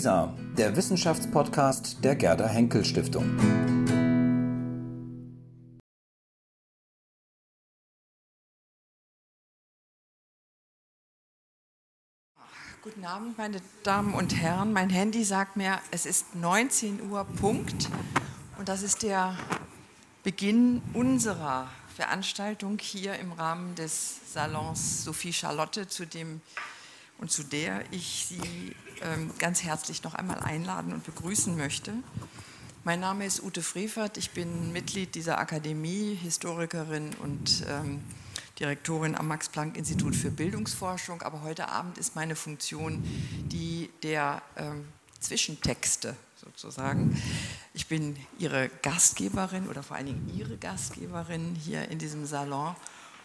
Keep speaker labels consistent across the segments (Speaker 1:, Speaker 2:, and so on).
Speaker 1: WISA, der Wissenschaftspodcast der Gerda Henkel Stiftung.
Speaker 2: Guten Abend, meine Damen und Herren. Mein Handy sagt mir, es ist 19 Uhr Punkt und das ist der Beginn unserer Veranstaltung hier im Rahmen des Salons Sophie Charlotte, zu dem und zu der ich Sie ähm, ganz herzlich noch einmal einladen und begrüßen möchte. Mein Name ist Ute Frevert, ich bin Mitglied dieser Akademie, Historikerin und ähm, Direktorin am Max-Planck-Institut für Bildungsforschung. Aber heute Abend ist meine Funktion die der ähm, Zwischentexte sozusagen. Ich bin Ihre Gastgeberin oder vor allen Dingen Ihre Gastgeberin hier in diesem Salon.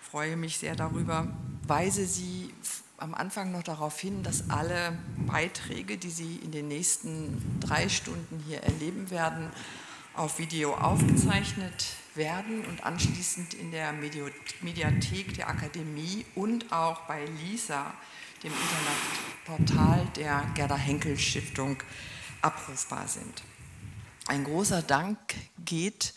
Speaker 2: Freue mich sehr darüber. Weise Sie am Anfang noch darauf hin, dass alle Beiträge, die Sie in den nächsten drei Stunden hier erleben werden, auf Video aufgezeichnet werden und anschließend in der Mediathek der Akademie und auch bei LISA, dem Internetportal der Gerda Henkel Stiftung, abrufbar sind. Ein großer Dank geht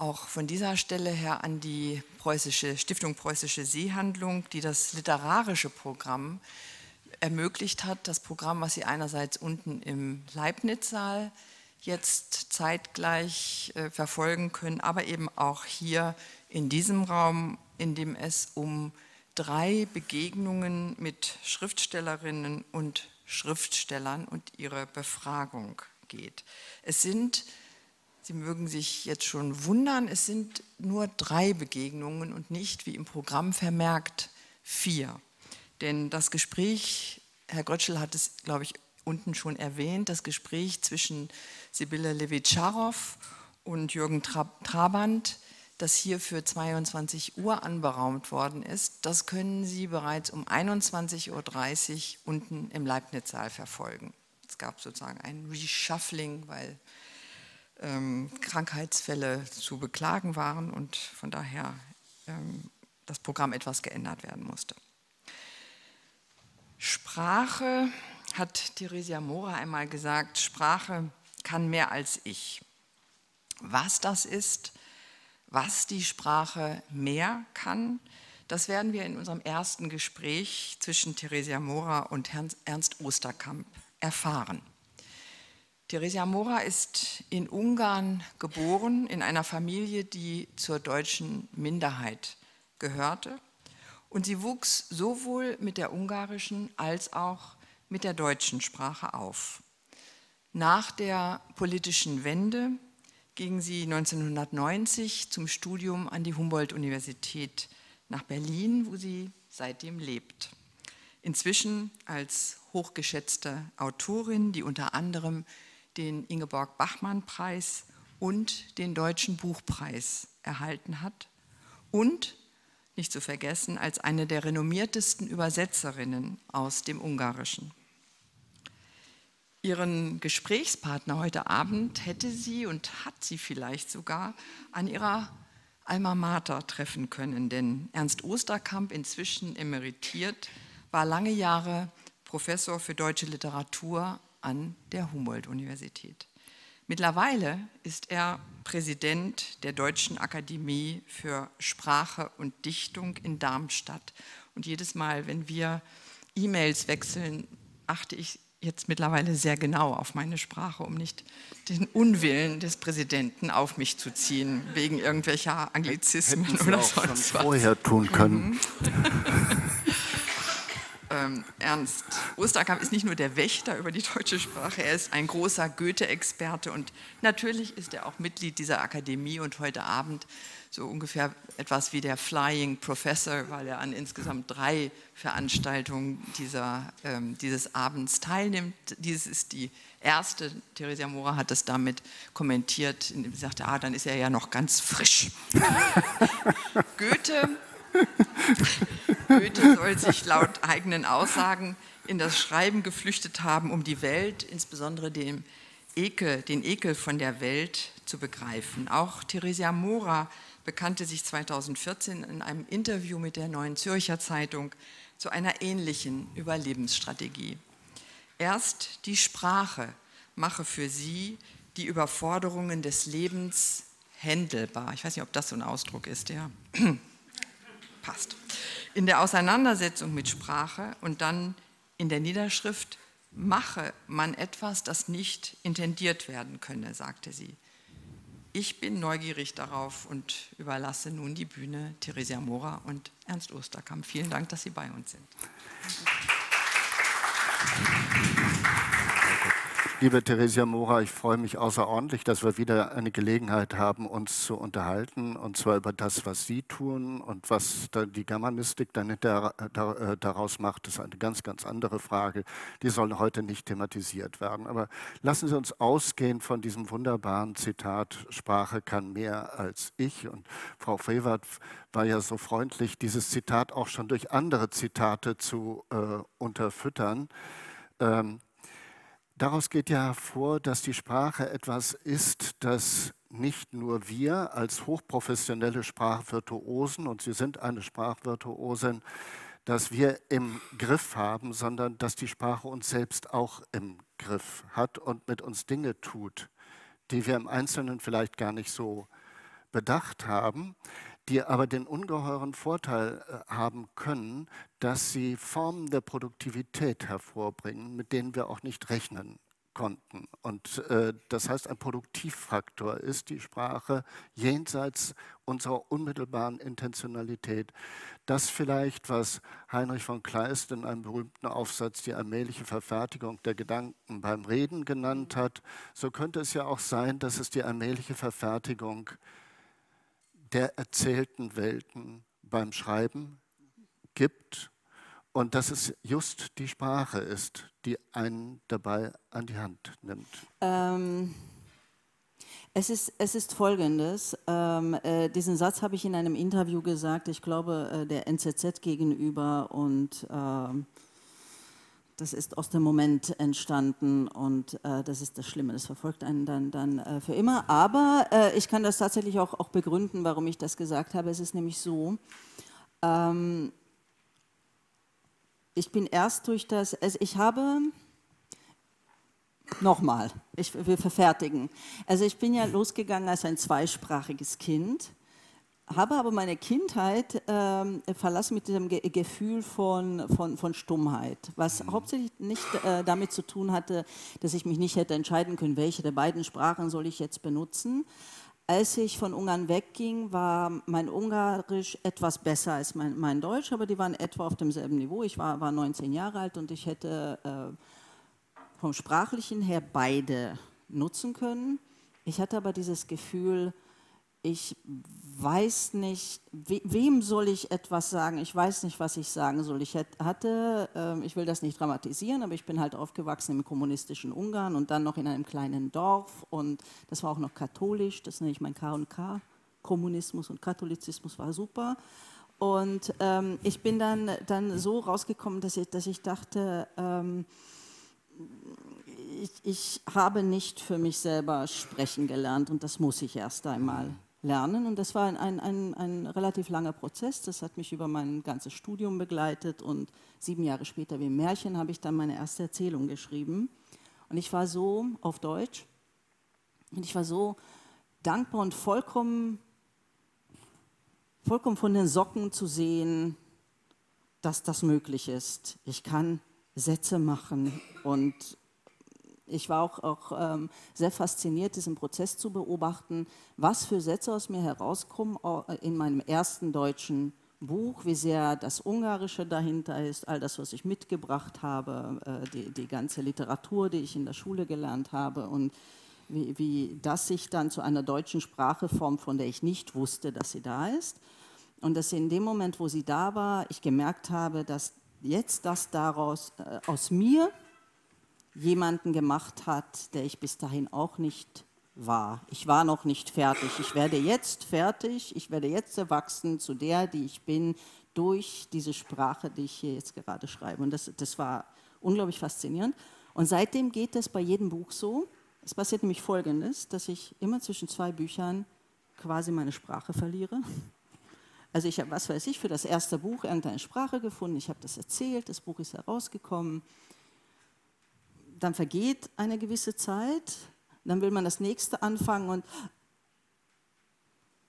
Speaker 2: auch von dieser Stelle her an die Preußische, Stiftung Preußische Seehandlung, die das literarische Programm ermöglicht hat. Das Programm, was Sie einerseits unten im Leibniz-Saal jetzt zeitgleich äh, verfolgen können, aber eben auch hier in diesem Raum, in dem es um drei Begegnungen mit Schriftstellerinnen und Schriftstellern und ihre Befragung geht. Es sind Sie mögen sich jetzt schon wundern, es sind nur drei Begegnungen und nicht, wie im Programm vermerkt, vier. Denn das Gespräch, Herr Grötschel hat es, glaube ich, unten schon erwähnt, das Gespräch zwischen Sibylle Levitscharow und Jürgen Trabant, das hier für 22 Uhr anberaumt worden ist, das können Sie bereits um 21.30 Uhr unten im Leibniz-Saal verfolgen. Es gab sozusagen ein Reshuffling, weil ähm, Krankheitsfälle zu beklagen waren und von daher ähm, das Programm etwas geändert werden musste. Sprache, hat Theresia Mora einmal gesagt, Sprache kann mehr als ich. Was das ist, was die Sprache mehr kann, das werden wir in unserem ersten Gespräch zwischen Theresia Mora und Ernst Osterkamp erfahren. Theresia Mora ist in Ungarn geboren, in einer Familie, die zur deutschen Minderheit gehörte. Und sie wuchs sowohl mit der ungarischen als auch mit der deutschen Sprache auf. Nach der politischen Wende ging sie 1990 zum Studium an die Humboldt-Universität nach Berlin, wo sie seitdem lebt. Inzwischen als hochgeschätzte Autorin, die unter anderem den Ingeborg Bachmann-Preis und den Deutschen Buchpreis erhalten hat und nicht zu vergessen als eine der renommiertesten Übersetzerinnen aus dem Ungarischen. Ihren Gesprächspartner heute Abend hätte sie und hat sie vielleicht sogar an ihrer Alma Mater treffen können, denn Ernst Osterkamp, inzwischen emeritiert, war lange Jahre Professor für deutsche Literatur an der Humboldt-Universität. Mittlerweile ist er Präsident der Deutschen Akademie für Sprache und Dichtung in Darmstadt. Und jedes Mal, wenn wir E-Mails wechseln, achte ich jetzt mittlerweile sehr genau auf meine Sprache, um nicht den Unwillen des Präsidenten auf mich zu ziehen, wegen irgendwelcher Anglizismen
Speaker 3: Hätten Sie
Speaker 2: oder
Speaker 3: auch
Speaker 2: sonst
Speaker 3: schon
Speaker 2: was.
Speaker 3: vorher tun können.
Speaker 2: Ähm, Ernst Osterkamp ist nicht nur der Wächter über die deutsche Sprache, er ist ein großer Goethe-Experte und natürlich ist er auch Mitglied dieser Akademie und heute Abend so ungefähr etwas wie der Flying Professor, weil er an insgesamt drei Veranstaltungen dieser, ähm, dieses Abends teilnimmt. Dies ist die erste, Theresia Mora hat das damit kommentiert, indem sie sagte, ah, dann ist er ja noch ganz frisch. Goethe Goethe soll sich laut eigenen Aussagen in das Schreiben geflüchtet haben, um die Welt, insbesondere den Ekel, den Ekel von der Welt zu begreifen. Auch Theresia Mora bekannte sich 2014 in einem Interview mit der Neuen Zürcher Zeitung zu einer ähnlichen Überlebensstrategie. Erst die Sprache mache für sie die Überforderungen des Lebens händelbar. Ich weiß nicht, ob das so ein Ausdruck ist, ja. Passt. In der Auseinandersetzung mit Sprache und dann in der Niederschrift mache man etwas, das nicht intendiert werden könne, sagte sie. Ich bin neugierig darauf und überlasse nun die Bühne Theresia Mora und Ernst Osterkamp. Vielen Dank, dass Sie bei uns sind.
Speaker 3: Liebe Theresia Mora, ich freue mich außerordentlich, dass wir wieder eine Gelegenheit haben, uns zu unterhalten, und zwar über das, was Sie tun und was die Germanistik dann äh, daraus macht. Ist eine ganz, ganz andere Frage. Die soll heute nicht thematisiert werden. Aber lassen Sie uns ausgehen von diesem wunderbaren Zitat, Sprache kann mehr als ich. Und Frau Frevert war ja so freundlich, dieses Zitat auch schon durch andere Zitate zu äh, unterfüttern. Ähm, Daraus geht ja hervor, dass die Sprache etwas ist, das nicht nur wir als hochprofessionelle Sprachvirtuosen, und Sie sind eine Sprachvirtuosin, dass wir im Griff haben, sondern dass die Sprache uns selbst auch im Griff hat und mit uns Dinge tut, die wir im Einzelnen vielleicht gar nicht so bedacht haben die aber den ungeheuren Vorteil äh, haben können, dass sie Formen der Produktivität hervorbringen, mit denen wir auch nicht rechnen konnten. Und äh, das heißt, ein Produktivfaktor ist die Sprache jenseits unserer unmittelbaren Intentionalität. Das vielleicht, was Heinrich von Kleist in einem berühmten Aufsatz die allmähliche Verfertigung der Gedanken beim Reden genannt hat, so könnte es ja auch sein, dass es die allmähliche Verfertigung der erzählten Welten beim Schreiben gibt und dass es just die Sprache ist, die einen dabei an die Hand nimmt. Ähm,
Speaker 4: es, ist, es ist folgendes, ähm, äh, diesen Satz habe ich in einem Interview gesagt, ich glaube äh, der NZZ gegenüber und äh, das ist aus dem Moment entstanden und äh, das ist das Schlimme, das verfolgt einen dann, dann äh, für immer. Aber äh, ich kann das tatsächlich auch, auch begründen, warum ich das gesagt habe. Es ist nämlich so, ähm, ich bin erst durch das, also ich habe, nochmal, ich will verfertigen. Also ich bin ja losgegangen als ein zweisprachiges Kind habe aber meine Kindheit ähm, verlassen mit diesem Ge Gefühl von, von, von Stummheit, was mhm. hauptsächlich nicht äh, damit zu tun hatte, dass ich mich nicht hätte entscheiden können, welche der beiden Sprachen soll ich jetzt benutzen. Als ich von Ungarn wegging, war mein Ungarisch etwas besser als mein, mein Deutsch, aber die waren etwa auf demselben Niveau. Ich war, war 19 Jahre alt und ich hätte äh, vom Sprachlichen her beide nutzen können. Ich hatte aber dieses Gefühl, ich weiß nicht, we, wem soll ich etwas sagen? Ich weiß nicht, was ich sagen soll. Ich hatte, äh, ich will das nicht dramatisieren, aber ich bin halt aufgewachsen im kommunistischen Ungarn und dann noch in einem kleinen Dorf und das war auch noch katholisch, das nenne ich mein K&K. Kommunismus und Katholizismus war super. Und ähm, ich bin dann, dann so rausgekommen, dass ich, dass ich dachte, ähm, ich, ich habe nicht für mich selber sprechen gelernt und das muss ich erst einmal lernen. Und das war ein, ein, ein, ein, relativ langer Prozess. Das hat mich über mein ganzes Studium begleitet. Und sieben Jahre später, wie ein Märchen, habe ich dann meine erste Erzählung geschrieben. Und ich war so auf Deutsch. Und ich war so dankbar und vollkommen, vollkommen von den Socken zu sehen, dass das möglich ist. Ich kann Sätze machen und ich war auch, auch ähm, sehr fasziniert, diesen Prozess zu beobachten, was für Sätze aus mir herauskommen in meinem ersten deutschen Buch, wie sehr das Ungarische dahinter ist, all das, was ich mitgebracht habe, äh, die, die ganze Literatur, die ich in der Schule gelernt habe und wie, wie das sich dann zu einer deutschen Sprache formt, von der ich nicht wusste, dass sie da ist. Und dass in dem Moment, wo sie da war, ich gemerkt habe, dass jetzt das daraus äh, aus mir jemanden gemacht hat, der ich bis dahin auch nicht war. Ich war noch nicht fertig. Ich werde jetzt fertig, ich werde jetzt erwachsen zu der, die ich bin, durch diese Sprache, die ich hier jetzt gerade schreibe. Und das, das war unglaublich faszinierend. Und seitdem geht es bei jedem Buch so. Es passiert nämlich Folgendes, dass ich immer zwischen zwei Büchern quasi meine Sprache verliere. Also ich habe, was weiß ich, für das erste Buch irgendeine Sprache gefunden, ich habe das erzählt, das Buch ist herausgekommen dann vergeht eine gewisse Zeit, dann will man das nächste anfangen und,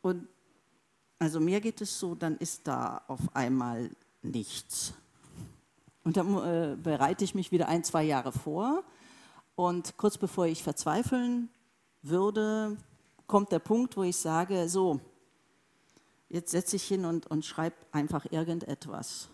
Speaker 4: und also mir geht es so, dann ist da auf einmal nichts. Und dann äh, bereite ich mich wieder ein, zwei Jahre vor und kurz bevor ich verzweifeln würde, kommt der Punkt, wo ich sage, so, jetzt setze ich hin und, und schreibe einfach irgendetwas.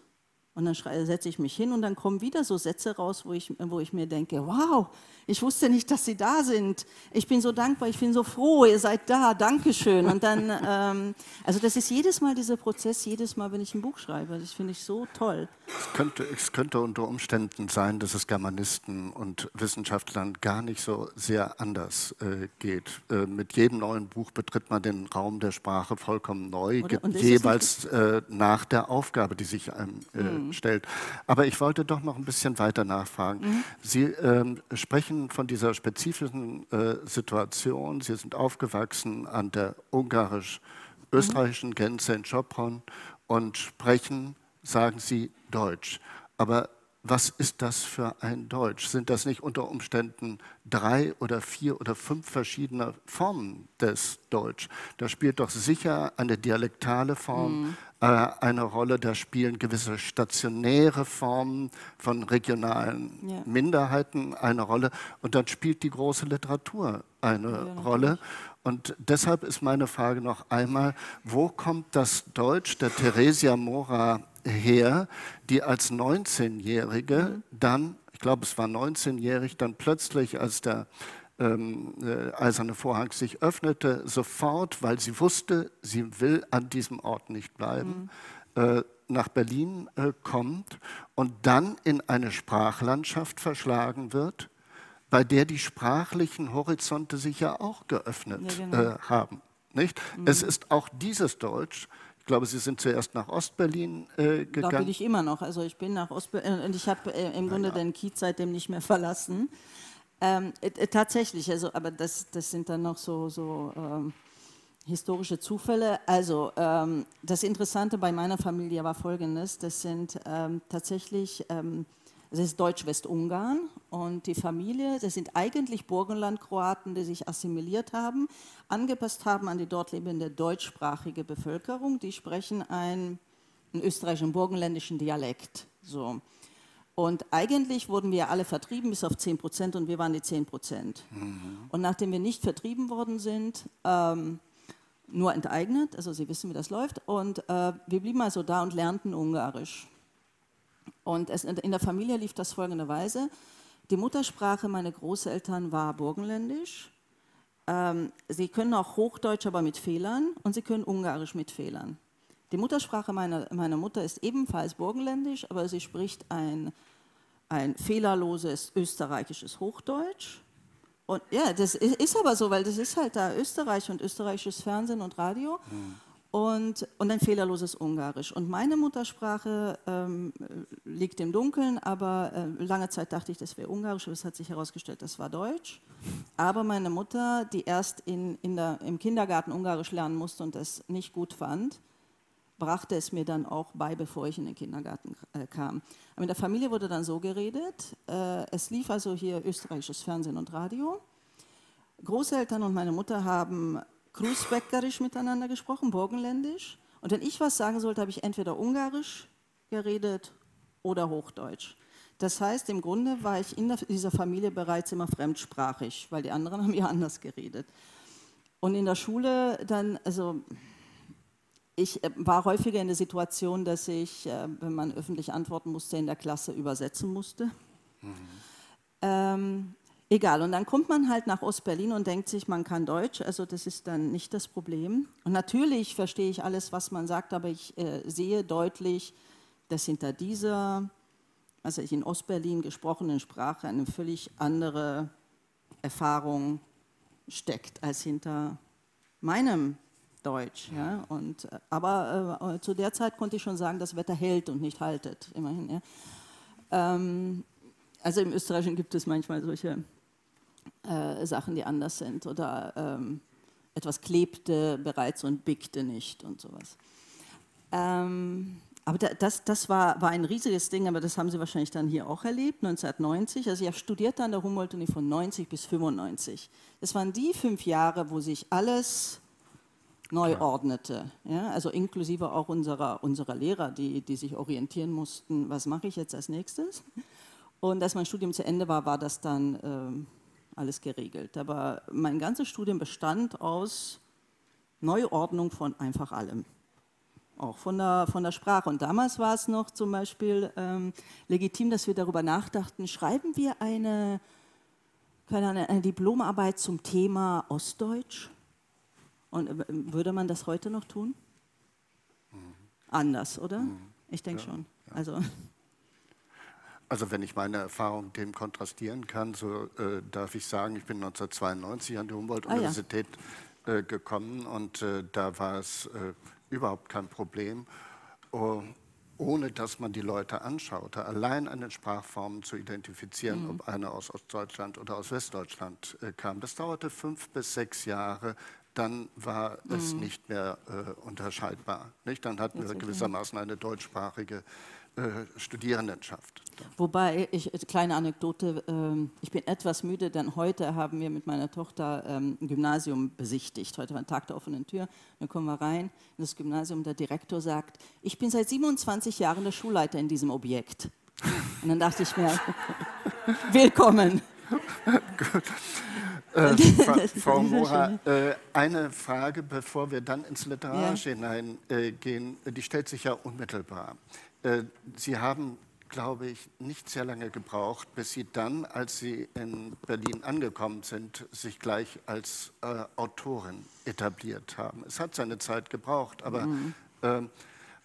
Speaker 4: Und dann setze ich mich hin und dann kommen wieder so Sätze raus, wo ich, wo ich mir denke, wow, ich wusste nicht, dass Sie da sind. Ich bin so dankbar, ich bin so froh, ihr seid da, Dankeschön. Und dann, ähm, also das ist jedes Mal dieser Prozess, jedes Mal, wenn ich ein Buch schreibe. Das finde ich so toll.
Speaker 3: Es könnte, es könnte unter Umständen sein, dass es Germanisten und Wissenschaftlern gar nicht so sehr anders äh, geht. Äh, mit jedem neuen Buch betritt man den Raum der Sprache vollkommen neu, Oder, jeweils äh, nach der Aufgabe, die sich einem mhm stellt. Aber ich wollte doch noch ein bisschen weiter nachfragen. Mhm. Sie ähm, sprechen von dieser spezifischen äh, Situation. Sie sind aufgewachsen an der ungarisch-österreichischen Grenze in Sopron und sprechen, sagen Sie, Deutsch. Aber was ist das für ein Deutsch? Sind das nicht unter Umständen drei oder vier oder fünf verschiedene Formen des Deutsch? Da spielt doch sicher eine dialektale Form mhm. äh, eine Rolle, da spielen gewisse stationäre Formen von regionalen ja. Minderheiten eine Rolle und dann spielt die große Literatur eine ja, Rolle. Und deshalb ist meine Frage noch einmal, wo kommt das Deutsch der Theresia Mora her, die als 19-Jährige mhm. dann, ich glaube es war 19-jährig, dann plötzlich, als der ähm, äh, eiserne Vorhang sich öffnete, sofort, weil sie wusste, sie will an diesem Ort nicht bleiben, mhm. äh, nach Berlin äh, kommt und dann in eine Sprachlandschaft verschlagen wird, bei der die sprachlichen Horizonte sich ja auch geöffnet ja, genau. Äh, haben. Nicht? Mhm. Es ist auch dieses Deutsch, ich glaube, Sie sind zuerst nach Ostberlin äh, gegangen.
Speaker 4: Da bin ich immer noch. Also ich bin nach Ostberlin äh, und ich habe äh, im Grunde ja. den Kiez seitdem nicht mehr verlassen. Ähm, äh, tatsächlich, also, aber das, das sind dann noch so, so ähm, historische Zufälle. Also ähm, das Interessante bei meiner Familie war folgendes, das sind ähm, tatsächlich ähm, es ist Deutsch-Westungarn und die Familie, das sind eigentlich Burgenland-Kroaten, die sich assimiliert haben, angepasst haben an die dort lebende deutschsprachige Bevölkerung. Die sprechen einen, einen österreichischen burgenländischen Dialekt. So. Und eigentlich wurden wir alle vertrieben bis auf 10 Prozent und wir waren die 10 Prozent. Mhm. Und nachdem wir nicht vertrieben worden sind, ähm, nur enteignet, also Sie wissen, wie das läuft, und äh, wir blieben also da und lernten Ungarisch. Und es, in der Familie lief das folgenderweise. Die Muttersprache meiner Großeltern war Burgenländisch. Ähm, sie können auch Hochdeutsch, aber mit Fehlern. Und sie können Ungarisch mit Fehlern. Die Muttersprache meiner, meiner Mutter ist ebenfalls Burgenländisch, aber sie spricht ein, ein fehlerloses österreichisches Hochdeutsch. Und ja, das ist aber so, weil das ist halt da Österreich und österreichisches Fernsehen und Radio. Mhm und, und ein fehlerloses Ungarisch. Und meine Muttersprache ähm, liegt im Dunkeln, aber äh, lange Zeit dachte ich, das wäre Ungarisch, aber es hat sich herausgestellt, das war Deutsch. Aber meine Mutter, die erst in, in der, im Kindergarten Ungarisch lernen musste und das nicht gut fand, brachte es mir dann auch bei, bevor ich in den Kindergarten äh, kam. Aber in der Familie wurde dann so geredet, äh, es lief also hier österreichisches Fernsehen und Radio. Großeltern und meine Mutter haben Kruzbäckerisch miteinander gesprochen, Burgenländisch. Und wenn ich was sagen sollte, habe ich entweder Ungarisch geredet oder Hochdeutsch. Das heißt, im Grunde war ich in dieser Familie bereits immer fremdsprachig, weil die anderen haben ja anders geredet. Und in der Schule dann, also ich äh, war häufiger in der Situation, dass ich, äh, wenn man öffentlich antworten musste, in der Klasse übersetzen musste. Mhm. Ähm, Egal, und dann kommt man halt nach Ostberlin und denkt sich, man kann Deutsch, also das ist dann nicht das Problem. Und natürlich verstehe ich alles, was man sagt, aber ich äh, sehe deutlich, dass hinter dieser, also ich in Ostberlin gesprochenen Sprache eine völlig andere Erfahrung steckt als hinter meinem Deutsch. Ja? Und, äh, aber äh, zu der Zeit konnte ich schon sagen, das Wetter hält und nicht haltet, immerhin. Ja? Ähm, also im Österreichischen gibt es manchmal solche äh, Sachen, die anders sind oder ähm, etwas klebte bereits und biegte nicht und sowas. Ähm, aber das, das war, war ein riesiges Ding, aber das haben Sie wahrscheinlich dann hier auch erlebt, 1990. Also ich habe studiert an der Humboldt-Uni von 90 bis 95. Das waren die fünf Jahre, wo sich alles neu ordnete. Ja? Also inklusive auch unserer, unserer Lehrer, die, die sich orientieren mussten, was mache ich jetzt als nächstes. Und als mein Studium zu Ende war, war das dann äh, alles geregelt. Aber mein ganzes Studium bestand aus Neuordnung von einfach allem auch von der, von der Sprache. Und damals war es noch zum Beispiel ähm, legitim, dass wir darüber nachdachten, schreiben wir eine, eine, eine Diplomarbeit zum Thema Ostdeutsch? Und äh, würde man das heute noch tun? Mhm. Anders, oder? Mhm. Ich denke ja, schon. Ja. Also.
Speaker 3: Also wenn ich meine Erfahrung dem kontrastieren kann, so äh, darf ich sagen, ich bin 1992 an die Humboldt-Universität ah, ja. äh, gekommen und äh, da war es äh, überhaupt kein Problem, oh, ohne dass man die Leute anschaute, allein an den Sprachformen zu identifizieren, mhm. ob einer aus Ostdeutschland oder aus Westdeutschland äh, kam. Das dauerte fünf bis sechs Jahre, dann war mhm. es nicht mehr äh, unterscheidbar. Nicht? Dann hatten wir gewissermaßen eine deutschsprachige äh, Studierendenschaft.
Speaker 4: Wobei, ich, kleine Anekdote, äh, ich bin etwas müde, denn heute haben wir mit meiner Tochter ähm, ein Gymnasium besichtigt. Heute war ein Tag der offenen Tür, dann kommen wir rein in das Gymnasium, der Direktor sagt, ich bin seit 27 Jahren der Schulleiter in diesem Objekt. Und dann dachte ich mir, willkommen. Gut.
Speaker 3: Äh, Frau Mora, äh, eine Frage, bevor wir dann ins Literarische ja. hineingehen, die stellt sich ja unmittelbar. Äh, Sie haben, glaube ich, nicht sehr lange gebraucht, bis Sie dann, als Sie in Berlin angekommen sind, sich gleich als äh, Autorin etabliert haben. Es hat seine Zeit gebraucht, aber mhm. äh,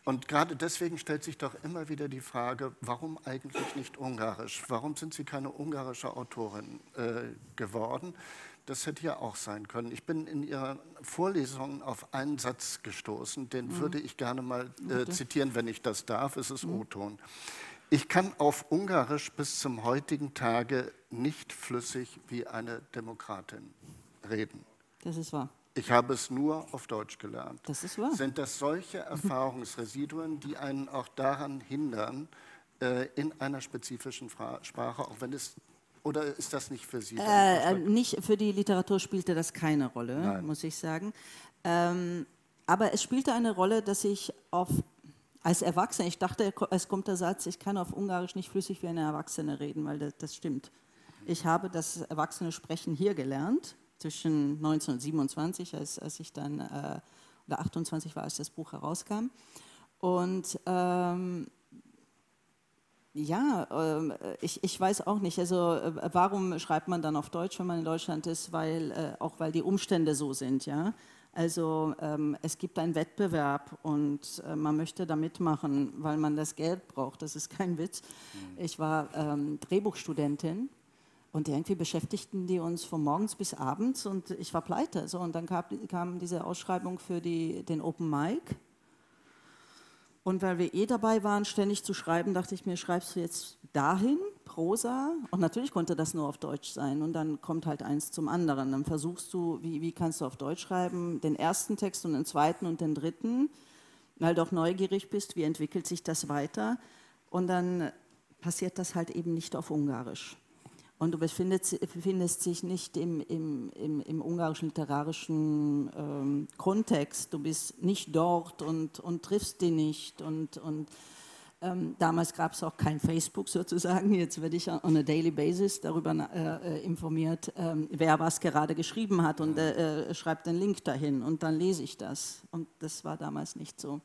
Speaker 3: und gerade deswegen stellt sich doch immer wieder die Frage, warum eigentlich nicht Ungarisch? Warum sind Sie keine ungarische Autorin äh, geworden? Das hätte ja auch sein können. Ich bin in Ihrer Vorlesung auf einen Satz gestoßen, den mhm. würde ich gerne mal äh, zitieren, wenn ich das darf. Es ist mhm. O-Ton. Ich kann auf Ungarisch bis zum heutigen Tage nicht flüssig wie eine Demokratin reden.
Speaker 4: Das ist wahr.
Speaker 3: Ich habe es nur auf Deutsch gelernt.
Speaker 4: Das ist wahr.
Speaker 3: Sind das solche Erfahrungsresiduen, die einen auch daran hindern, äh, in einer spezifischen Sprache, auch wenn es oder ist das nicht für Sie?
Speaker 4: Äh, äh, nicht für die Literatur spielte das keine Rolle, Nein. muss ich sagen. Ähm, aber es spielte eine Rolle, dass ich auf, als Erwachsene, ich dachte, es kommt der Satz, ich kann auf Ungarisch nicht flüssig wie eine Erwachsene reden, weil das, das stimmt. Ich habe das Erwachsene Sprechen hier gelernt, zwischen 1927, als, als ich dann, äh, oder 28 war, als das Buch herauskam. Und ähm, ja, ähm, ich, ich weiß auch nicht. Also äh, warum schreibt man dann auf Deutsch, wenn man in Deutschland ist? Weil äh, auch weil die Umstände so sind, ja. Also ähm, es gibt einen Wettbewerb und äh, man möchte da mitmachen, weil man das Geld braucht. Das ist kein Witz. Mhm. Ich war ähm, Drehbuchstudentin und irgendwie beschäftigten die uns von morgens bis abends und ich war pleite. So, und dann kam, kam diese Ausschreibung für die, den Open Mic und weil wir eh dabei waren, ständig zu schreiben, dachte ich mir, schreibst du jetzt dahin, Prosa? Und natürlich konnte das nur auf Deutsch sein. Und dann kommt halt eins zum anderen. Dann versuchst du, wie, wie kannst du auf Deutsch schreiben, den ersten Text und den zweiten und den dritten, weil du auch neugierig bist, wie entwickelt sich das weiter. Und dann passiert das halt eben nicht auf Ungarisch. Und du befindest, befindest dich nicht im, im, im, im ungarischen literarischen ähm, Kontext. Du bist nicht dort und, und triffst die nicht. Und, und ähm, damals gab es auch kein Facebook sozusagen. Jetzt werde ich on a daily basis darüber äh, informiert, äh, wer was gerade geschrieben hat und äh, äh, schreibt den Link dahin und dann lese ich das. Und das war damals nicht so.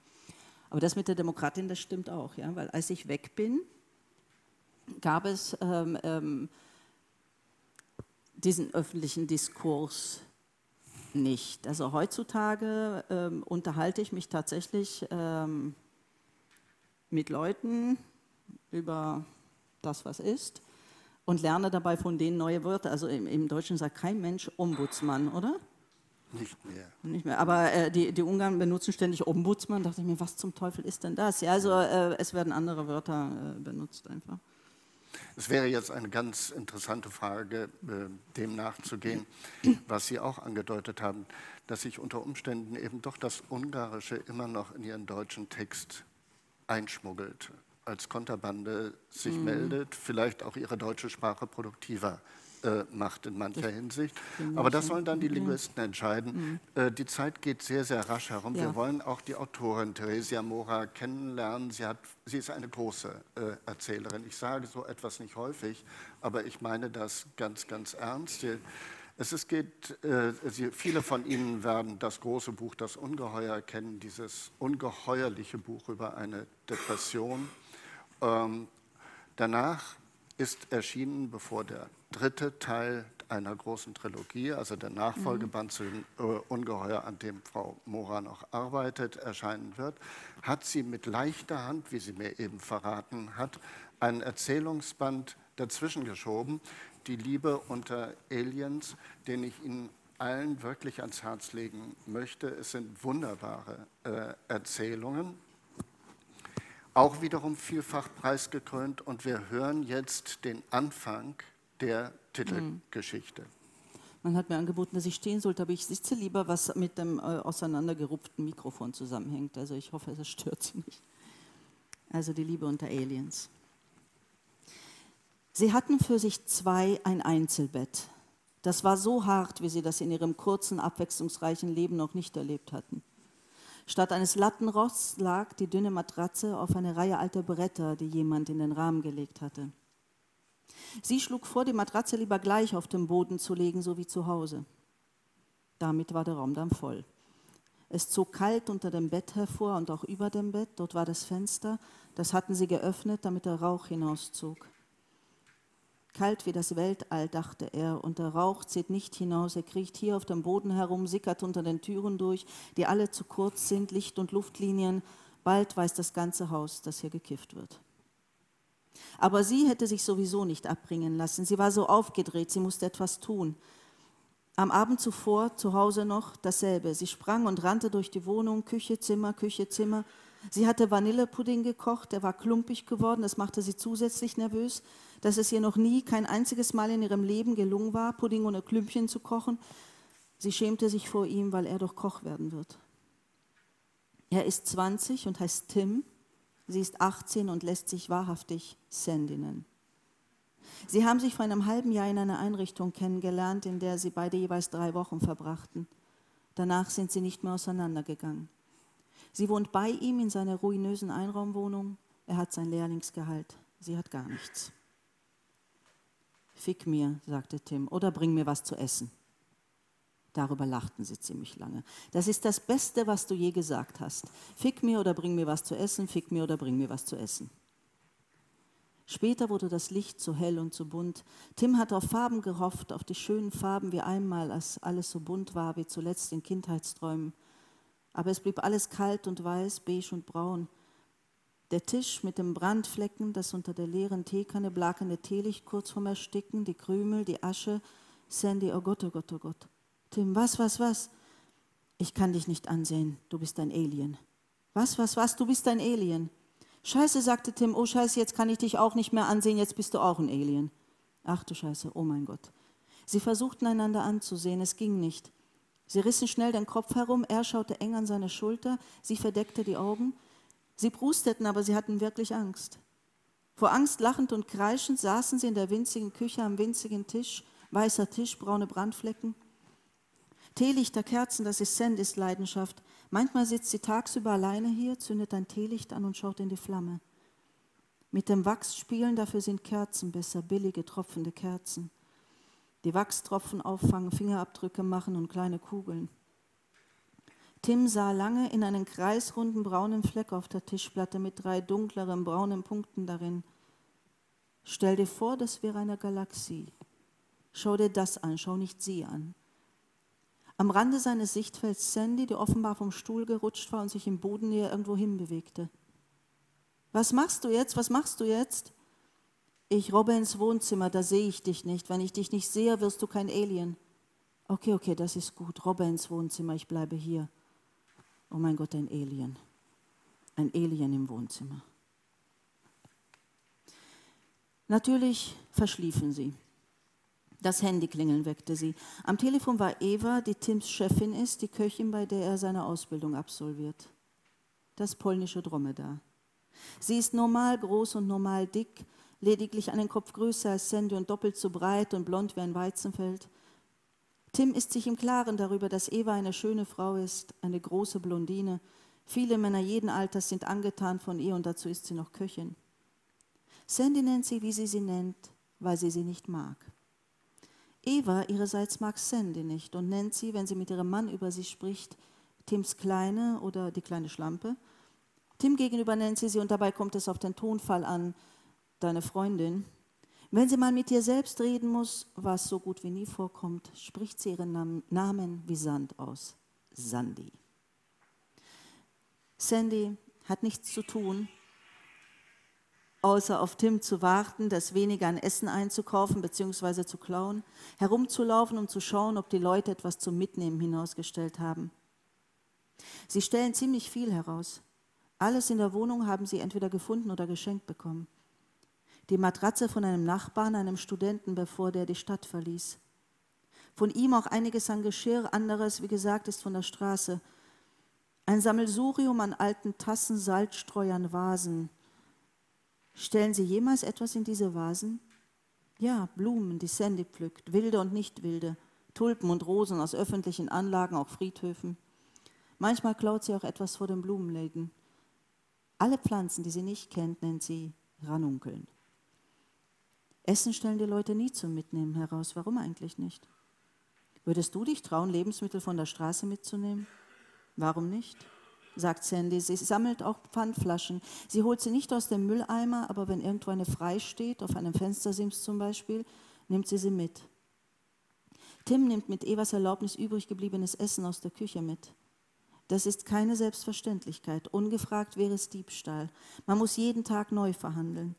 Speaker 4: Aber das mit der Demokratin, das stimmt auch, ja, weil als ich weg bin, gab es ähm, ähm diesen öffentlichen Diskurs nicht. Also heutzutage ähm, unterhalte ich mich tatsächlich ähm, mit Leuten über das, was ist und lerne dabei von denen neue Wörter. Also im, im Deutschen sagt kein Mensch Ombudsmann, oder?
Speaker 3: Nicht mehr.
Speaker 4: Nicht mehr. Aber äh, die, die Ungarn benutzen ständig Ombudsmann. Da dachte ich mir, was zum Teufel ist denn das? Ja, also äh, es werden andere Wörter äh, benutzt einfach.
Speaker 3: Es wäre jetzt eine ganz interessante Frage, äh, dem nachzugehen, was Sie auch angedeutet haben, dass sich unter Umständen eben doch das Ungarische immer noch in Ihren deutschen Text einschmuggelt, als Konterbande sich mhm. meldet, vielleicht auch ihre deutsche Sprache produktiver äh, macht in mancher Hinsicht. Aber das sollen dann die Linguisten entscheiden. Mhm. Äh, die Zeit geht sehr, sehr rasch herum. Ja. Wir wollen auch die Autorin Theresia Mora kennenlernen. Sie, hat, sie ist eine große äh, Erzählerin. Ich sage so etwas nicht häufig, aber ich meine das ganz, ganz ernst. Es geht, äh, viele von Ihnen werden das große Buch Das Ungeheuer kennen, dieses ungeheuerliche Buch über eine Depression. Ähm, danach ist erschienen, bevor der dritte Teil einer großen Trilogie, also der Nachfolgeband mhm. zu dem äh, Ungeheuer, an dem Frau Mora noch arbeitet, erscheinen wird, hat sie mit leichter Hand, wie sie mir eben verraten hat, einen Erzählungsband dazwischen geschoben, die Liebe unter Aliens, den ich Ihnen allen wirklich ans Herz legen möchte. Es sind wunderbare äh, Erzählungen, auch wiederum vielfach preisgekrönt. Und wir hören jetzt den Anfang der Titelgeschichte.
Speaker 4: Man hat mir angeboten, dass ich stehen sollte, aber ich sitze lieber, was mit dem äh, auseinandergerupften Mikrofon zusammenhängt. Also ich hoffe, das stört Sie nicht. Also die Liebe unter Aliens. Sie hatten für sich zwei ein Einzelbett. Das war so hart, wie sie das in ihrem kurzen, abwechslungsreichen Leben noch nicht erlebt hatten. Statt eines Lattenrosts lag die dünne Matratze auf eine Reihe alter Bretter, die jemand in den Rahmen gelegt hatte. Sie schlug vor, die Matratze lieber gleich auf den Boden zu legen, so wie zu Hause. Damit war der Raum dann voll. Es zog kalt unter dem Bett hervor und auch über dem Bett. Dort war das Fenster. Das hatten sie geöffnet, damit der Rauch hinauszog. Kalt wie das Weltall, dachte er, und der Rauch zieht nicht hinaus, er kriecht hier auf dem Boden herum, sickert unter den Türen durch, die alle zu kurz sind, Licht- und Luftlinien. Bald weiß das ganze Haus, dass hier gekifft wird. Aber sie hätte sich sowieso nicht abbringen lassen. Sie war so aufgedreht, sie musste etwas tun. Am Abend zuvor, zu Hause noch, dasselbe. Sie sprang und rannte durch die Wohnung, Küche, Zimmer, Küche, Zimmer. Sie hatte Vanillepudding gekocht, der war klumpig geworden, das machte sie zusätzlich nervös dass es ihr noch nie, kein einziges Mal in ihrem Leben gelungen war, Pudding ohne Klümpchen zu kochen. Sie schämte sich vor ihm, weil er doch Koch werden wird. Er ist 20 und heißt Tim. Sie ist 18 und lässt sich wahrhaftig Sandy nennen. Sie haben sich vor einem halben Jahr in einer Einrichtung kennengelernt, in der sie beide jeweils drei Wochen verbrachten. Danach sind sie nicht mehr auseinandergegangen. Sie wohnt bei ihm in seiner ruinösen Einraumwohnung. Er hat sein Lehrlingsgehalt. Sie hat gar nichts. Fick mir, sagte Tim, oder bring mir was zu essen. Darüber lachten sie ziemlich lange. Das ist das Beste, was du je gesagt hast. Fick mir oder bring mir was zu essen, fick mir oder bring mir was zu essen. Später wurde das Licht so hell und so bunt. Tim hatte auf Farben gehofft, auf die schönen Farben wie einmal, als alles so bunt war wie zuletzt in Kindheitsträumen. Aber es blieb alles kalt und weiß, beige und braun. Der Tisch mit dem Brandflecken, das unter der leeren Teekanne blakende Teelicht kurz vorm Ersticken, die Krümel, die Asche. Sandy, oh Gott, oh Gott, oh Gott. Tim, was, was, was? Ich kann dich nicht ansehen, du bist ein Alien. Was, was, was, du bist ein Alien. Scheiße, sagte Tim, oh Scheiße, jetzt kann ich dich auch nicht mehr ansehen, jetzt bist du auch ein Alien. Ach du Scheiße, oh mein Gott. Sie versuchten einander anzusehen, es ging nicht. Sie rissen schnell den Kopf herum, er schaute eng an seine Schulter, sie verdeckte die Augen. Sie prusteten, aber sie hatten wirklich Angst. Vor Angst lachend und kreischend saßen sie in der winzigen Küche am winzigen Tisch, weißer Tisch, braune Brandflecken. Teelichter, Kerzen, das ist Sandys Leidenschaft. Manchmal sitzt sie tagsüber alleine hier, zündet ein Teelicht an und schaut in die Flamme. Mit dem Wachs spielen, dafür sind Kerzen besser, billige, tropfende Kerzen. Die Wachstropfen auffangen, Fingerabdrücke machen und kleine Kugeln. Tim sah lange in einen kreisrunden braunen Fleck auf der Tischplatte mit drei dunkleren braunen Punkten darin. Stell dir vor, das wäre eine Galaxie. Schau dir das an, schau nicht sie an. Am Rande seines Sichtfelds Sandy, die offenbar vom Stuhl gerutscht war und sich im Bodennähe irgendwo hinbewegte. Was machst du jetzt? Was machst du jetzt? Ich robbe ins Wohnzimmer, da sehe ich dich nicht. Wenn ich dich nicht sehe, wirst du kein Alien. Okay, okay, das ist gut. Robbe ins Wohnzimmer, ich bleibe hier. Oh mein Gott, ein Alien. Ein Alien im Wohnzimmer. Natürlich verschliefen sie. Das Handyklingeln weckte sie. Am Telefon war Eva, die Tims Chefin ist, die Köchin, bei der er seine Ausbildung absolviert. Das polnische Dromedar. Sie ist normal groß und normal dick, lediglich einen Kopf größer als Sandy und doppelt so breit und blond wie ein Weizenfeld. Tim ist sich im Klaren darüber, dass Eva eine schöne Frau ist, eine große Blondine. Viele Männer jeden Alters sind angetan von ihr und dazu ist sie noch Köchin. Sandy nennt sie, wie sie sie nennt, weil sie sie nicht mag. Eva ihrerseits mag Sandy nicht und nennt sie, wenn sie mit ihrem Mann über sie spricht, Tims Kleine oder die kleine Schlampe. Tim gegenüber nennt sie sie und dabei kommt es auf den Tonfall an, deine Freundin. Wenn sie mal mit dir selbst reden muss, was so gut wie nie vorkommt, spricht sie ihren Namen wie Sand aus. Sandy. Sandy hat nichts zu tun, außer auf Tim zu warten, das weniger an Essen einzukaufen bzw. zu klauen, herumzulaufen, um zu schauen, ob die Leute etwas zum Mitnehmen hinausgestellt haben. Sie stellen ziemlich viel heraus. Alles in der Wohnung haben sie entweder gefunden oder geschenkt bekommen. Die Matratze von einem Nachbarn, einem Studenten, bevor der die Stadt verließ. Von ihm auch einiges an Geschirr, anderes, wie gesagt, ist von der Straße. Ein Sammelsurium an alten Tassen, Salzstreuern, Vasen. Stellen Sie jemals etwas in diese Vasen? Ja, Blumen, die Sandy pflückt, wilde und nicht wilde, Tulpen und Rosen aus öffentlichen Anlagen, auch Friedhöfen. Manchmal klaut sie auch etwas vor den Blumenläden. Alle Pflanzen, die sie nicht kennt, nennt sie Ranunkeln. Essen stellen die Leute nie zum Mitnehmen heraus. Warum eigentlich nicht? Würdest du dich trauen, Lebensmittel von der Straße mitzunehmen? Warum nicht? sagt Sandy. Sie sammelt auch Pfandflaschen. Sie holt sie nicht aus dem Mülleimer, aber wenn irgendwo eine frei steht, auf einem Fenstersims zum Beispiel, nimmt sie sie mit. Tim nimmt mit Evas Erlaubnis übrig gebliebenes Essen aus der Küche mit. Das ist keine Selbstverständlichkeit. Ungefragt wäre es Diebstahl. Man muss jeden Tag neu verhandeln.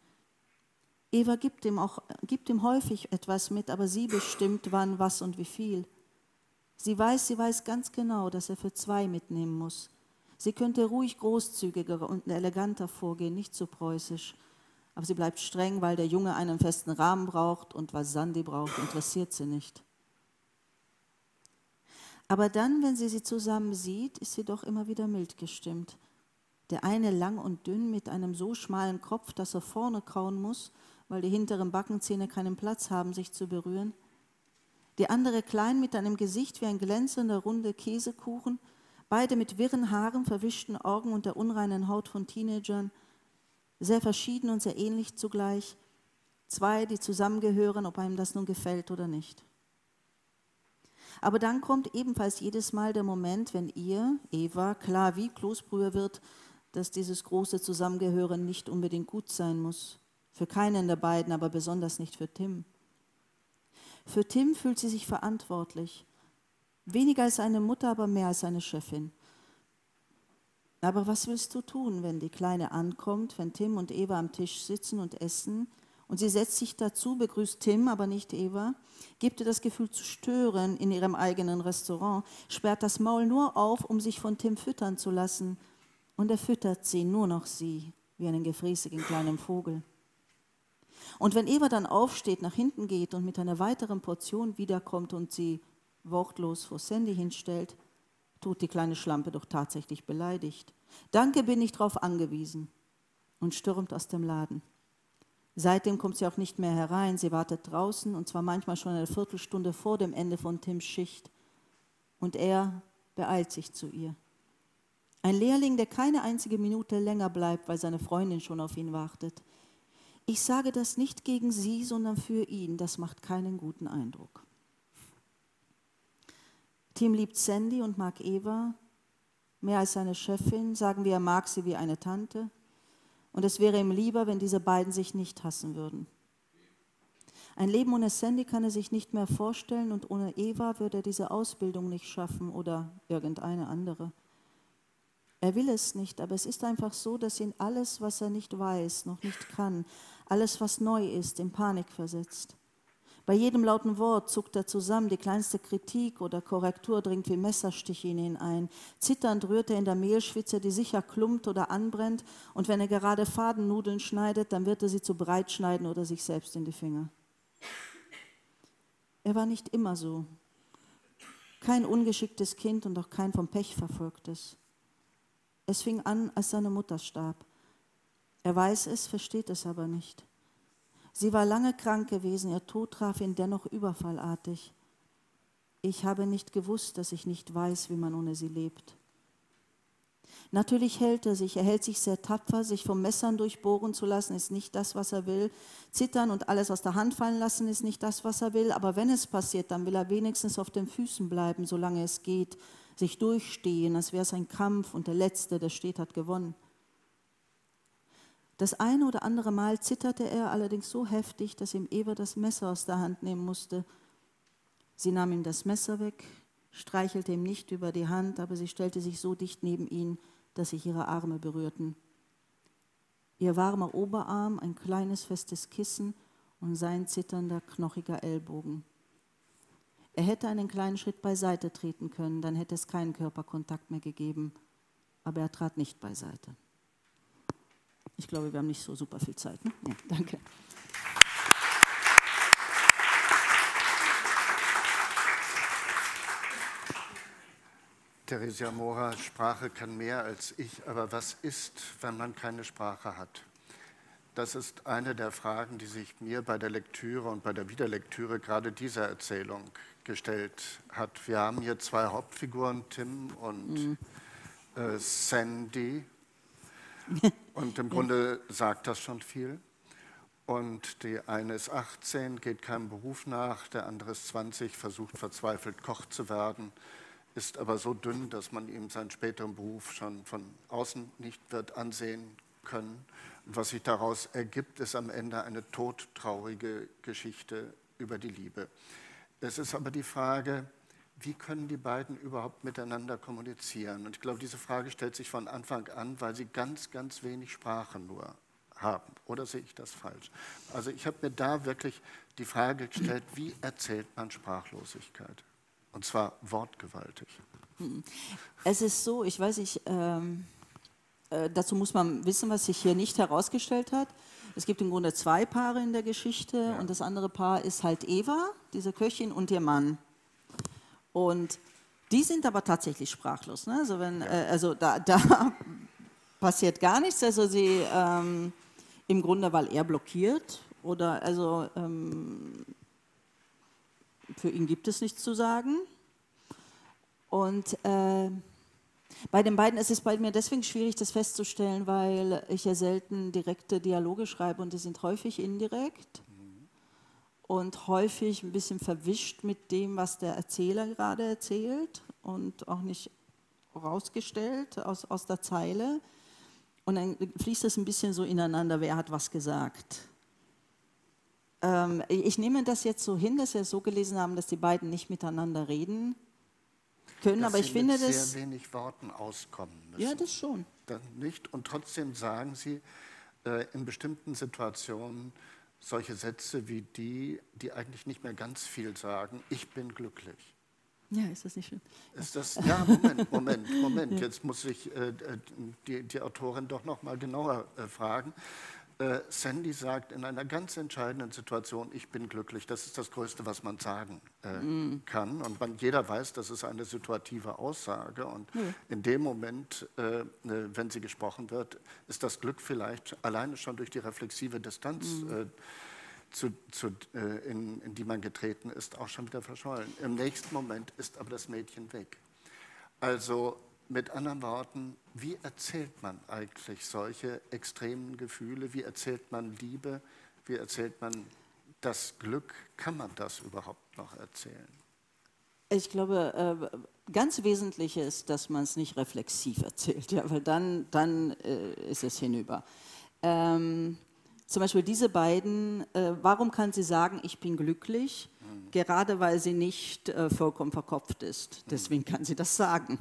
Speaker 4: Eva gibt ihm, auch, gibt ihm häufig etwas mit, aber sie bestimmt, wann, was und wie viel. Sie weiß, sie weiß ganz genau, dass er für zwei mitnehmen muss. Sie könnte ruhig großzügiger und eleganter vorgehen, nicht so preußisch. Aber sie bleibt streng, weil der Junge einen festen Rahmen braucht und was Sandy braucht, interessiert sie nicht. Aber dann, wenn sie sie zusammen sieht, ist sie doch immer wieder mild gestimmt. Der eine lang und dünn mit einem so schmalen Kopf, dass er vorne kauen muss, weil die hinteren Backenzähne keinen Platz haben, sich zu berühren. Die andere klein mit einem Gesicht wie ein glänzender, runder Käsekuchen, beide mit wirren Haaren, verwischten Augen und der unreinen Haut von Teenagern, sehr verschieden und sehr ähnlich zugleich, zwei, die zusammengehören, ob einem das nun gefällt oder nicht. Aber dann kommt ebenfalls jedes Mal der Moment, wenn ihr, Eva, klar wie Kloßbrühe wird, dass dieses große Zusammengehören nicht unbedingt gut sein muss. Für keinen der beiden, aber besonders nicht für Tim. Für Tim fühlt sie sich verantwortlich. Weniger als eine Mutter, aber mehr als eine Chefin. Aber was willst du tun, wenn die Kleine ankommt, wenn Tim und Eva am Tisch sitzen und essen und sie setzt sich dazu, begrüßt Tim, aber nicht Eva, gibt ihr das Gefühl zu stören in ihrem eigenen Restaurant, sperrt das Maul nur auf, um sich von Tim füttern zu lassen. Und er füttert sie, nur noch sie, wie einen gefräßigen kleinen Vogel. Und wenn Eva dann aufsteht, nach hinten geht und mit einer weiteren Portion wiederkommt und sie wortlos vor Sandy hinstellt, tut die kleine Schlampe doch tatsächlich beleidigt. Danke, bin ich drauf angewiesen. Und stürmt aus dem Laden. Seitdem kommt sie auch nicht mehr herein. Sie wartet draußen und zwar manchmal schon eine Viertelstunde vor dem Ende von Tims Schicht. Und er beeilt sich zu ihr. Ein Lehrling, der keine einzige Minute länger bleibt, weil seine Freundin schon auf ihn wartet. Ich sage das nicht gegen sie, sondern für ihn. Das macht keinen guten Eindruck. Tim liebt Sandy und mag Eva mehr als seine Chefin. Sagen wir, er mag sie wie eine Tante. Und es wäre ihm lieber, wenn diese beiden sich nicht hassen würden. Ein Leben ohne Sandy kann er sich nicht mehr vorstellen und ohne Eva würde er diese Ausbildung nicht schaffen oder irgendeine andere. Er will es nicht, aber es ist einfach so, dass ihn alles, was er nicht weiß, noch nicht kann, alles, was neu ist, in Panik versetzt. Bei jedem lauten Wort zuckt er zusammen, die kleinste Kritik oder Korrektur dringt wie Messerstiche in ihn ein. Zitternd rührt er in der Mehlschwitze, die sicher klumpt oder anbrennt, und wenn er gerade Fadennudeln schneidet, dann wird er sie zu breit schneiden oder sich selbst in die Finger. Er war nicht immer so. Kein ungeschicktes Kind und auch kein vom Pech verfolgtes. Es fing an, als seine Mutter starb. Er weiß es, versteht es aber nicht. Sie war lange krank gewesen, ihr Tod traf ihn dennoch überfallartig. Ich habe nicht gewusst, dass ich nicht weiß, wie man ohne sie lebt. Natürlich hält er sich, er hält sich sehr tapfer, sich vom Messern durchbohren zu lassen, ist nicht das, was er will. Zittern und alles aus der Hand fallen lassen, ist nicht das, was er will. Aber wenn es passiert, dann will er wenigstens auf den Füßen bleiben, solange es geht, sich durchstehen, als wäre es ein Kampf und der Letzte, der steht, hat gewonnen. Das eine oder andere Mal zitterte er allerdings so heftig, dass ihm Eva das Messer aus der Hand nehmen musste. Sie nahm ihm das Messer weg, streichelte ihm nicht über die Hand, aber sie stellte sich so dicht neben ihn, dass sich ihre Arme berührten. Ihr warmer Oberarm, ein kleines festes Kissen und sein zitternder, knochiger Ellbogen. Er hätte einen kleinen Schritt beiseite treten können, dann hätte es keinen Körperkontakt mehr gegeben, aber er trat nicht beiseite. Ich glaube, wir haben nicht so super viel Zeit. Ne? Ja, danke.
Speaker 3: Theresia Mora, Sprache kann mehr als ich, aber was ist, wenn man keine Sprache hat? Das ist eine der Fragen, die sich mir bei der Lektüre und bei der Wiederlektüre gerade dieser Erzählung gestellt hat. Wir haben hier zwei Hauptfiguren, Tim und mhm. äh, Sandy. Und im Grunde sagt das schon viel. Und die eine ist 18, geht keinem Beruf nach, der andere ist 20, versucht verzweifelt Koch zu werden ist aber so dünn, dass man ihm seinen späteren Beruf schon von außen nicht wird ansehen können. Und was sich daraus ergibt, ist am Ende eine todtraurige Geschichte über die Liebe. Es ist aber die Frage, wie können die beiden überhaupt miteinander kommunizieren? Und ich glaube, diese Frage stellt sich von Anfang an, weil sie ganz, ganz wenig Sprache nur haben. Oder sehe ich das falsch? Also ich habe mir da wirklich die Frage gestellt, wie erzählt man Sprachlosigkeit? Und zwar wortgewaltig.
Speaker 4: Es ist so, ich weiß nicht, ähm, äh, dazu muss man wissen, was sich hier nicht herausgestellt hat. Es gibt im Grunde zwei Paare in der Geschichte ja. und das andere Paar ist halt Eva, diese Köchin, und ihr Mann. Und die sind aber tatsächlich sprachlos. Ne? Also, wenn, äh, also da, da passiert gar nichts. Also sie ähm, im Grunde, weil er blockiert oder also ähm, für ihn gibt es nichts zu sagen. Und äh, bei den beiden ist es bei mir deswegen schwierig, das festzustellen, weil ich ja selten direkte Dialoge schreibe und die sind häufig indirekt und häufig ein bisschen verwischt mit dem, was der Erzähler gerade erzählt und auch nicht rausgestellt aus, aus der Zeile. Und dann fließt es ein bisschen so ineinander, wer hat was gesagt. Ähm, ich nehme das jetzt so hin, dass wir es so gelesen haben, dass die beiden nicht miteinander reden können, dass aber ich finde,
Speaker 3: dass sehr wenig Worten auskommen müssen.
Speaker 4: Ja, das schon.
Speaker 3: Dann nicht und trotzdem sagen sie äh, in bestimmten Situationen solche Sätze wie die, die eigentlich nicht mehr ganz viel sagen. Ich bin glücklich.
Speaker 4: Ja, ist das nicht schön?
Speaker 3: Ist das, ja, Moment, Moment, Moment. Jetzt muss ich äh, die, die Autorin doch noch mal genauer äh, fragen. Äh, Sandy sagt in einer ganz entscheidenden Situation, ich bin glücklich. Das ist das Größte, was man sagen äh, mm. kann. Und man, jeder weiß, das ist eine situative Aussage. Und mm. in dem Moment, äh, ne, wenn sie gesprochen wird, ist das Glück vielleicht alleine schon durch die reflexive Distanz, mm. zu, zu, äh, in, in die man getreten ist, auch schon wieder verschollen. Im nächsten Moment ist aber das Mädchen weg. Also mit anderen Worten, wie erzählt man eigentlich solche extremen Gefühle? Wie erzählt man Liebe? Wie erzählt man das Glück? Kann man das überhaupt noch erzählen?
Speaker 4: Ich glaube, äh, ganz wesentlich ist, dass man es nicht reflexiv erzählt, ja, weil dann, dann äh, ist es hinüber. Ähm, zum Beispiel diese beiden, äh, warum kann sie sagen, ich bin glücklich? Mhm. Gerade weil sie nicht vollkommen verkopft ist. Deswegen kann sie das sagen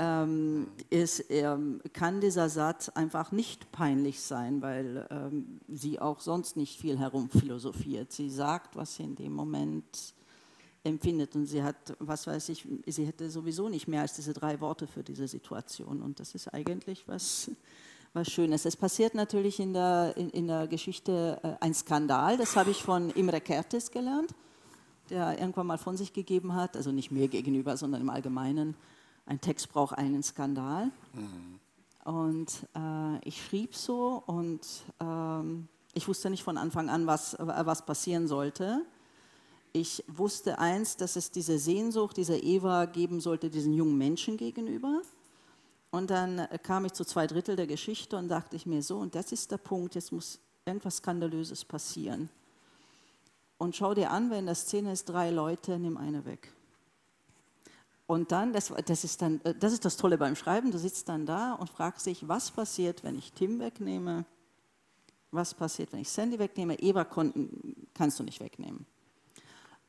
Speaker 4: ähm, ist, ähm, kann dieser Satz einfach nicht peinlich sein, weil ähm, sie auch sonst nicht viel herumphilosophiert. Sie sagt, was sie in dem Moment empfindet und sie hat, was weiß ich, sie hätte sowieso nicht mehr als diese drei Worte für diese Situation und das ist eigentlich was, was Schönes. Es passiert natürlich in der, in, in der Geschichte äh, ein Skandal, das habe ich von Imre Kertész gelernt, der irgendwann mal von sich gegeben hat, also nicht mir gegenüber, sondern im Allgemeinen, ein Text braucht einen Skandal. Mhm. Und äh, ich schrieb so und ähm, ich wusste nicht von Anfang an, was, was passieren sollte. Ich wusste eins, dass es diese Sehnsucht dieser Eva geben sollte, diesen jungen Menschen gegenüber. Und dann kam ich zu zwei Drittel der Geschichte und dachte ich mir so, und das ist der Punkt, jetzt muss irgendwas Skandalöses passieren. Und schau dir an, wenn das Szene ist, drei Leute, nimm eine weg. Und dann, das, das, ist dann, äh, das ist das Tolle beim Schreiben, du sitzt dann da und fragst dich, was passiert, wenn ich Tim wegnehme? Was passiert, wenn ich Sandy wegnehme? Eva konnten, kannst du nicht wegnehmen.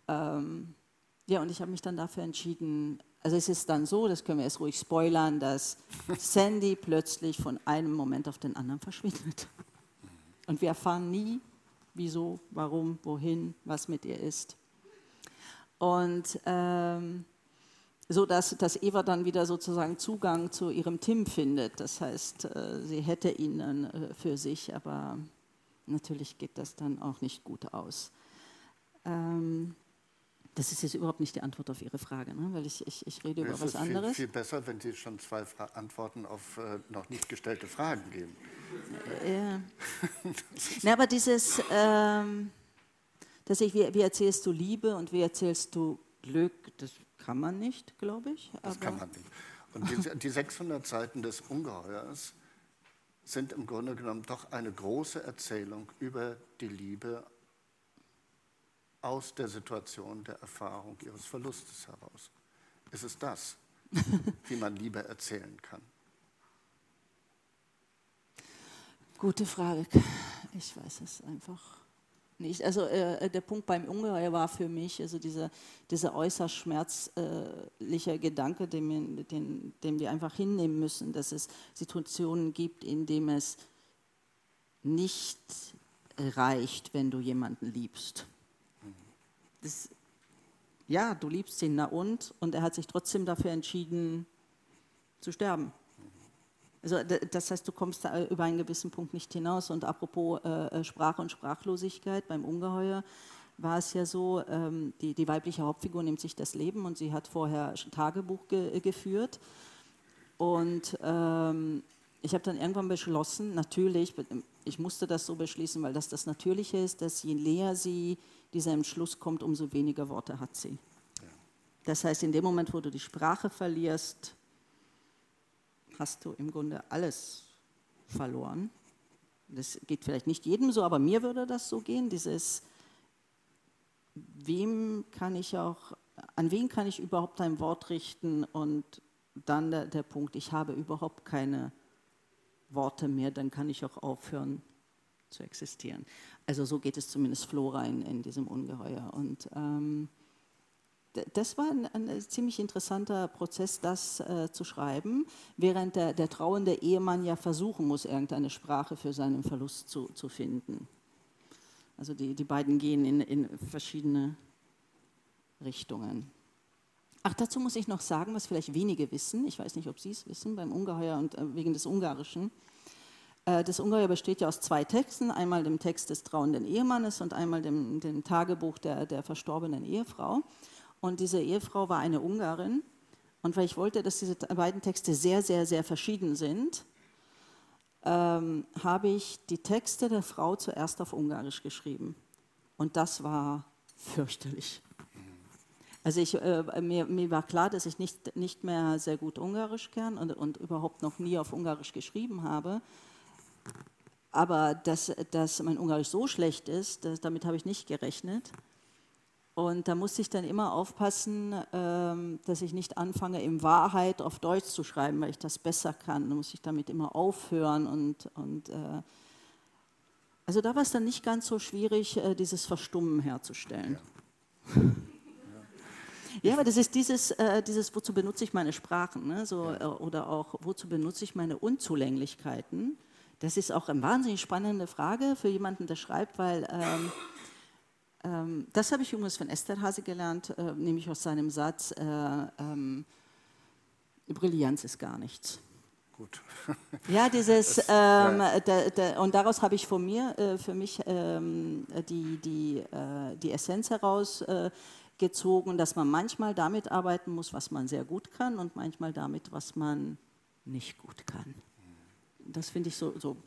Speaker 4: Ähm, ja, und ich habe mich dann dafür entschieden, also es ist dann so, das können wir jetzt ruhig spoilern, dass Sandy plötzlich von einem Moment auf den anderen verschwindet. Und wir erfahren nie, wieso, warum, wohin, was mit ihr ist. Und ähm, so dass, Eva dann wieder sozusagen Zugang zu ihrem Tim findet. Das heißt, äh, sie hätte ihn dann äh, für sich, aber natürlich geht das dann auch nicht gut aus. Ähm, das ist jetzt überhaupt nicht die Antwort auf Ihre Frage, ne? weil ich, ich, ich rede über was anderes.
Speaker 3: Es ist viel besser, wenn Sie schon zwei Fra Antworten auf äh, noch nicht gestellte Fragen geben.
Speaker 4: Ja. Na, aber dieses, ähm, dass ich, wie, wie, erzählst du Liebe und wie erzählst du Glück, das kann man nicht, glaube ich.
Speaker 3: Das kann man nicht. Und die, die 600 Seiten des Ungeheuers sind im Grunde genommen doch eine große Erzählung über die Liebe aus der Situation der Erfahrung ihres Verlustes heraus. Ist es das, wie man Liebe erzählen kann?
Speaker 4: Gute Frage. Ich weiß es einfach nicht. Also äh, der Punkt beim Ungeheuer war für mich also dieser, dieser äußerst schmerzliche Gedanke, den wir, den, den wir einfach hinnehmen müssen, dass es Situationen gibt, in denen es nicht reicht, wenn du jemanden liebst. Das, ja, du liebst ihn, na und? Und er hat sich trotzdem dafür entschieden, zu sterben. Also das heißt, du kommst da über einen gewissen Punkt nicht hinaus. Und apropos äh, äh, Sprache und Sprachlosigkeit beim Ungeheuer war es ja so, ähm, die, die, weibliche Hauptfigur nimmt sich das Leben und sie hat vorher Tagebuch ge geführt. Und ähm, ich habe dann irgendwann beschlossen, natürlich, ich musste das so beschließen, weil das das Natürliche ist, dass je näher sie dieser Entschluss kommt, umso weniger Worte hat sie. Das heißt, in dem Moment, wo du die Sprache verlierst, hast du im Grunde alles verloren. Das geht vielleicht nicht jedem so, aber mir würde das so gehen. Dieses, wem kann ich auch, an wen kann ich überhaupt ein Wort richten und dann der, der Punkt, ich habe überhaupt keine Worte mehr, dann kann ich auch aufhören zu existieren. Also so geht es zumindest Flora in, in diesem Ungeheuer. Und ähm, das war ein, ein, ziemlich interessanter Prozess, das äh, zu schreiben, während der, der, trauernde Ehemann ja versuchen muss, irgendeine Sprache für seinen Verlust zu, zu finden. Also die, die beiden gehen in, in verschiedene Richtungen. Ach, dazu muss ich noch sagen, was vielleicht wenige wissen, ich weiß nicht, ob Sie es wissen, beim Ungeheuer und äh, wegen des Ungarischen. Äh, das Ungeheuer besteht ja aus zwei Texten, einmal dem Text des trauenden Ehemannes und einmal dem, dem Tagebuch der, der verstorbenen Ehefrau. Und diese Ehefrau war eine Ungarin. Und weil ich wollte, dass diese beiden Texte sehr, sehr, sehr verschieden sind, ähm, habe ich die Texte der Frau zuerst auf Ungarisch geschrieben. Und das war fürchterlich. Also ich, äh, mir, mir, war klar, dass ich nicht, nicht mehr sehr gut Ungarisch kann und, und überhaupt noch nie auf Ungarisch geschrieben habe. Aber dass, dass mein Ungarisch so schlecht ist, das, damit habe ich nicht gerechnet. Und da musste ich dann immer aufpassen, ähm, dass ich nicht anfange, in Wahrheit auf Deutsch zu schreiben, weil ich das besser kann. Da muss ich damit immer aufhören. Und, und äh also da war es dann nicht ganz so schwierig, äh, dieses Verstummen herzustellen. Ja. Ja, aber das ist dieses, äh, dieses wozu benutze ich meine Sprachen ne? so, äh, oder auch, wozu benutze ich meine Unzulänglichkeiten. Das ist auch eine wahnsinnig spannende Frage für jemanden, der schreibt, weil ähm, das habe ich übrigens von Esterhazy gelernt, äh, nämlich aus seinem Satz, äh, ähm, Brillanz ist gar nichts.
Speaker 3: Gut.
Speaker 4: ja, dieses, das, ähm, ja. Da, da, und daraus habe ich von mir, äh, für mich ähm, die, die, äh, die Essenz herausgezogen, dass man manchmal damit arbeiten muss, was man sehr gut kann und manchmal damit, was man nicht gut kann. das finde ich so, so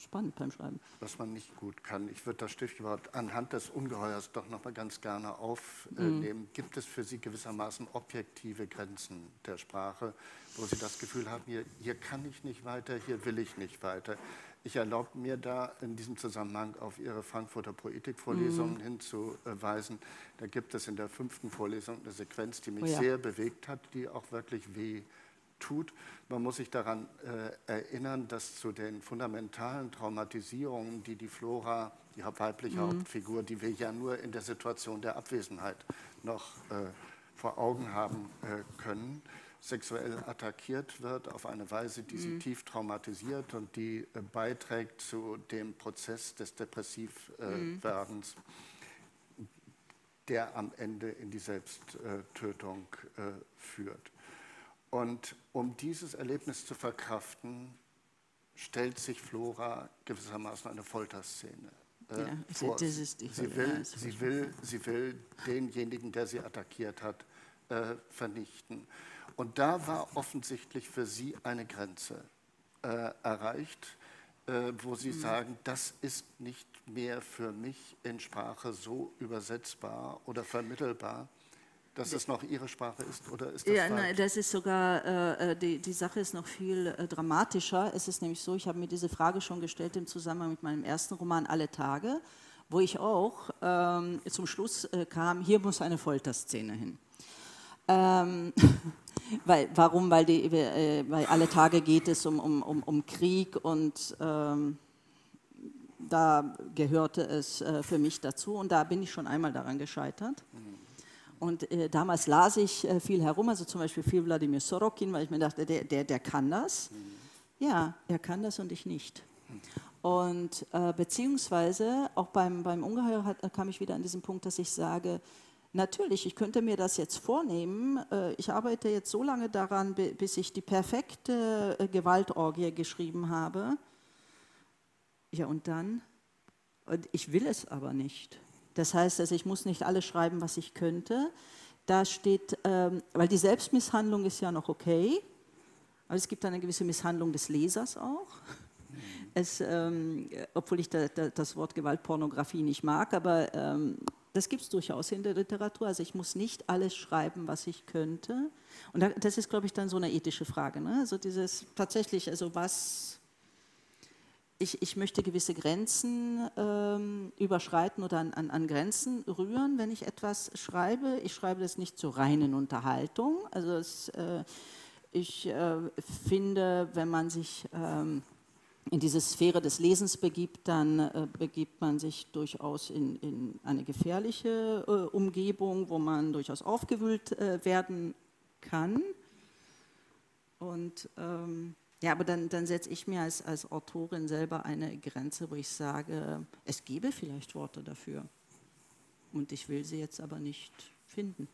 Speaker 4: spannend beim Schreiben.
Speaker 3: Was man nicht gut kann. Ich würde das Stichwort anhand des Ungeheuers doch noch mal ganz gerne aufnehmen. Mhm. Gibt es für Sie gewissermaßen objektive Grenzen der Sprache, wo Sie das Gefühl haben, hier, hier kann ich nicht weiter, hier will ich nicht weiter? Ich erlaube mir da in diesem Zusammenhang auf Ihre Frankfurter Poetikvorlesungen mhm. hinzuweisen. Da gibt es in der fünften Vorlesung eine Sequenz, die mich oh ja. sehr bewegt hat, die auch wirklich weh tut. Man muss sich daran äh, erinnern, dass zu den fundamentalen Traumatisierungen, die die Flora, die weibliche mhm. Hauptfigur, die wir ja nur in der Situation der Abwesenheit noch äh, vor Augen haben äh, können, sexuell attackiert wird auf eine Weise, die sie mhm. tief traumatisiert und die äh, beiträgt zu dem Prozess des Depressivwerdens, mhm. der am Ende in die Selbsttötung äh, führt. Und um dieses Erlebnis zu verkraften, stellt sich Flora gewissermaßen eine Folterszene äh, ja, vor. Das ist die sie, will, sie, will, sie will denjenigen, der sie attackiert hat, äh, vernichten. Und da war offensichtlich für sie eine Grenze äh, erreicht, äh, wo sie mhm. sagen, das ist nicht mehr für mich in Sprache so übersetzbar oder vermittelbar, dass es noch Ihre Sprache ist? Oder ist das
Speaker 4: ja, nein, das ist sogar, äh, äh, die, die Sache ist noch viel äh, dramatischer. Es ist nämlich so, ich habe mir diese Frage schon gestellt im Zusammenhang mit meinem ersten Roman Alle Tage, wo ich auch ähm, zum Schluss äh, kam, hier muss eine Folterszene hin. Ähm, weil, warum? Weil, die, äh, weil alle Tage geht es um, um, um, um Krieg und ähm, da gehörte es äh, für mich dazu und da bin ich schon einmal daran gescheitert. Mhm. Und äh, damals las ich äh, viel herum, also zum Beispiel viel Wladimir Sorokin, weil ich mir dachte, der, der, der kann das. Mhm. Ja, er kann das und ich nicht. Und äh, beziehungsweise auch beim, beim Ungeheuer hat, äh, kam ich wieder an diesen Punkt, dass ich sage, natürlich, ich könnte mir das jetzt vornehmen. Äh, ich arbeite jetzt so lange daran, bis ich die perfekte äh, Gewaltorgie geschrieben habe. Ja, und dann? Und ich will es aber nicht. Das heißt, also ich muss nicht alles schreiben, was ich könnte. Da steht, ähm, weil die Selbstmisshandlung ist ja noch okay, aber es gibt eine gewisse Misshandlung des Lesers auch. Es, ähm, obwohl ich da, da, das Wort Gewaltpornografie nicht mag, aber ähm, das gibt es durchaus in der Literatur. Also ich muss nicht alles schreiben, was ich könnte. Und das ist, glaube ich, dann so eine ethische Frage. Ne? Also dieses tatsächlich, also was ich, ich möchte gewisse Grenzen ähm, überschreiten oder an, an, an, Grenzen rühren, wenn ich etwas schreibe. Ich schreibe das nicht zur reinen Unterhaltung. Also es, äh, ich äh, finde, wenn man sich ähm, in diese Sphäre des Lesens begibt, dann äh, begibt man sich durchaus in, in eine gefährliche äh, Umgebung, wo man durchaus aufgewühlt äh, werden kann. Und ähm, ja, aber dann, dann setze ich mir als, als Autorin selber eine Grenze, wo ich sage, es gäbe vielleicht Worte dafür. Und ich will sie jetzt aber nicht finden.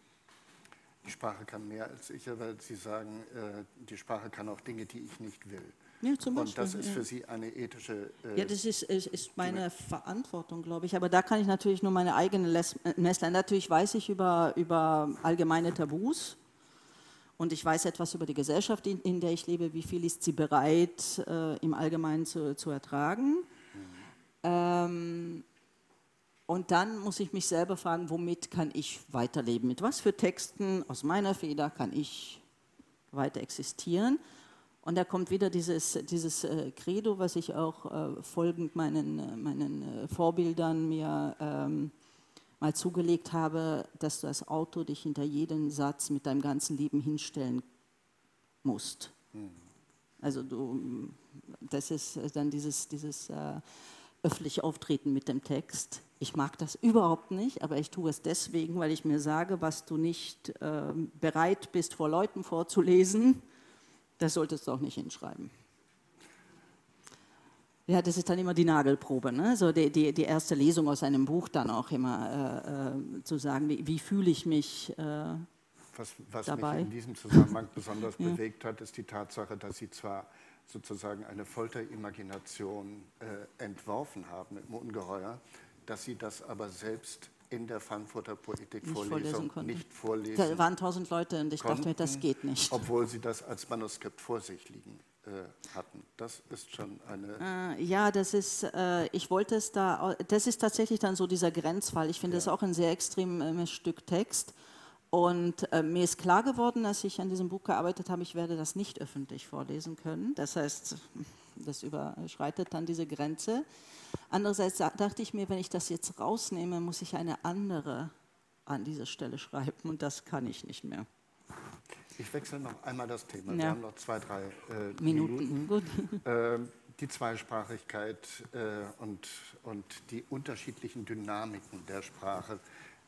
Speaker 3: Die Sprache kann mehr als ich, aber Sie sagen, äh, die Sprache kann auch Dinge, die ich nicht will.
Speaker 4: Ja, zum
Speaker 3: Beispiel, Und das ist ja. für Sie eine ethische.
Speaker 4: Äh, ja, das ist, ist, ist meine Verantwortung, glaube ich. Aber da kann ich natürlich nur meine eigene Messlain. Natürlich weiß ich über, über allgemeine Tabus und ich weiß etwas über die Gesellschaft, in, in der ich lebe, wie viel ist sie bereit, äh, im Allgemeinen zu, zu ertragen. Ähm, und dann muss ich mich selber fragen, womit kann ich weiterleben? Mit was für Texten aus meiner Feder kann ich weiter existieren? Und da kommt wieder dieses, dieses äh, Credo, was ich auch äh, folgend meinen, äh, meinen äh, Vorbildern mir ähm, mal zugelegt habe, dass du als Autor dich hinter jeden Satz mit deinem ganzen Leben hinstellen musst. Mhm. Also du, das ist dann dieses, dieses äh, öffentliche Auftreten mit dem Text. Ich mag das überhaupt nicht, aber ich tue es deswegen, weil ich mir sage, was du nicht äh, bereit bist, vor Leuten vorzulesen, das solltest du auch nicht hinschreiben. Ja, das ist dann immer die Nagelprobe, ne? so die, die, die erste Lesung aus einem Buch dann auch immer äh, äh, zu sagen, wie, wie fühle ich mich äh,
Speaker 3: was, was
Speaker 4: dabei.
Speaker 3: mich in diesem Zusammenhang besonders ja. bewegt hat, ist die Tatsache, dass Sie zwar sozusagen eine Folterimagination äh, entworfen haben im Ungeheuer, dass Sie das aber selbst in der Frankfurter Poetikvorlesung
Speaker 4: nicht vorlesen konnten.
Speaker 3: nicht vorlesen
Speaker 4: Da waren tausend Leute und ich dachte mir, das
Speaker 3: konnten,
Speaker 4: geht nicht.
Speaker 3: Obwohl sie das als Manuskript vor sich liegen hatten. Das ist schon eine.
Speaker 4: Äh, ja, das ist, äh, ich wollte es da, das ist tatsächlich dann so dieser Grenzfall. Ich finde das auch ein sehr extremes Stück Text. Und äh, mir ist klar geworden, als ich an diesem Buch gearbeitet habe, ich werde das nicht öffentlich vorlesen können. Das heißt, das überschreitet dann diese Grenze. Andererseits dachte ich mir, wenn ich das jetzt rausnehme, muss ich eine andere an dieser Stelle schreiben und das kann ich nicht mehr.
Speaker 3: Ich wechsle noch einmal das Thema.
Speaker 4: Ja.
Speaker 3: Wir haben noch zwei, drei äh,
Speaker 4: Minuten.
Speaker 3: Minuten. Ähm, die Zweisprachigkeit äh, und, und die unterschiedlichen Dynamiken der Sprache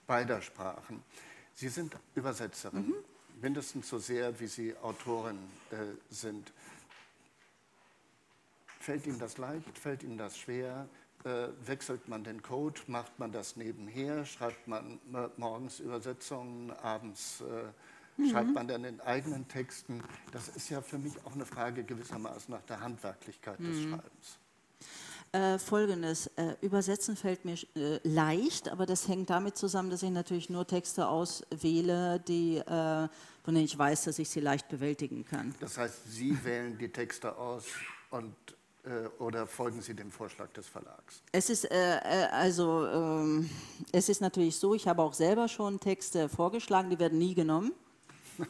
Speaker 3: beider Sprachen. Sie sind Übersetzerin,
Speaker 4: Mhm.
Speaker 3: mindestens so sehr, wie Sie Autorin äh, sind. Fällt Ihnen das leicht? Fällt Ihnen das schwer? Äh, wechselt man den Code? Macht man das nebenher? Schreibt man äh, morgens Übersetzungen, abends äh, schreibt man dann in eigenen Texten? Das ist ja für mich auch eine Frage gewissermaßen nach der Handwerklichkeit des Schreibens.
Speaker 4: Äh, Folgendes, äh, übersetzen fällt mir äh, leicht, aber das hängt damit zusammen, dass ich natürlich nur Texte auswähle, die, äh, von denen ich weiß, dass ich sie leicht bewältigen kann.
Speaker 3: Das heißt, Sie wählen die Texte aus und, äh, oder folgen Sie dem Vorschlag des Verlags?
Speaker 4: Es ist äh, äh, also ähm, es ist natürlich so, ich habe auch selber schon Texte vorgeschlagen, die werden nie genommen.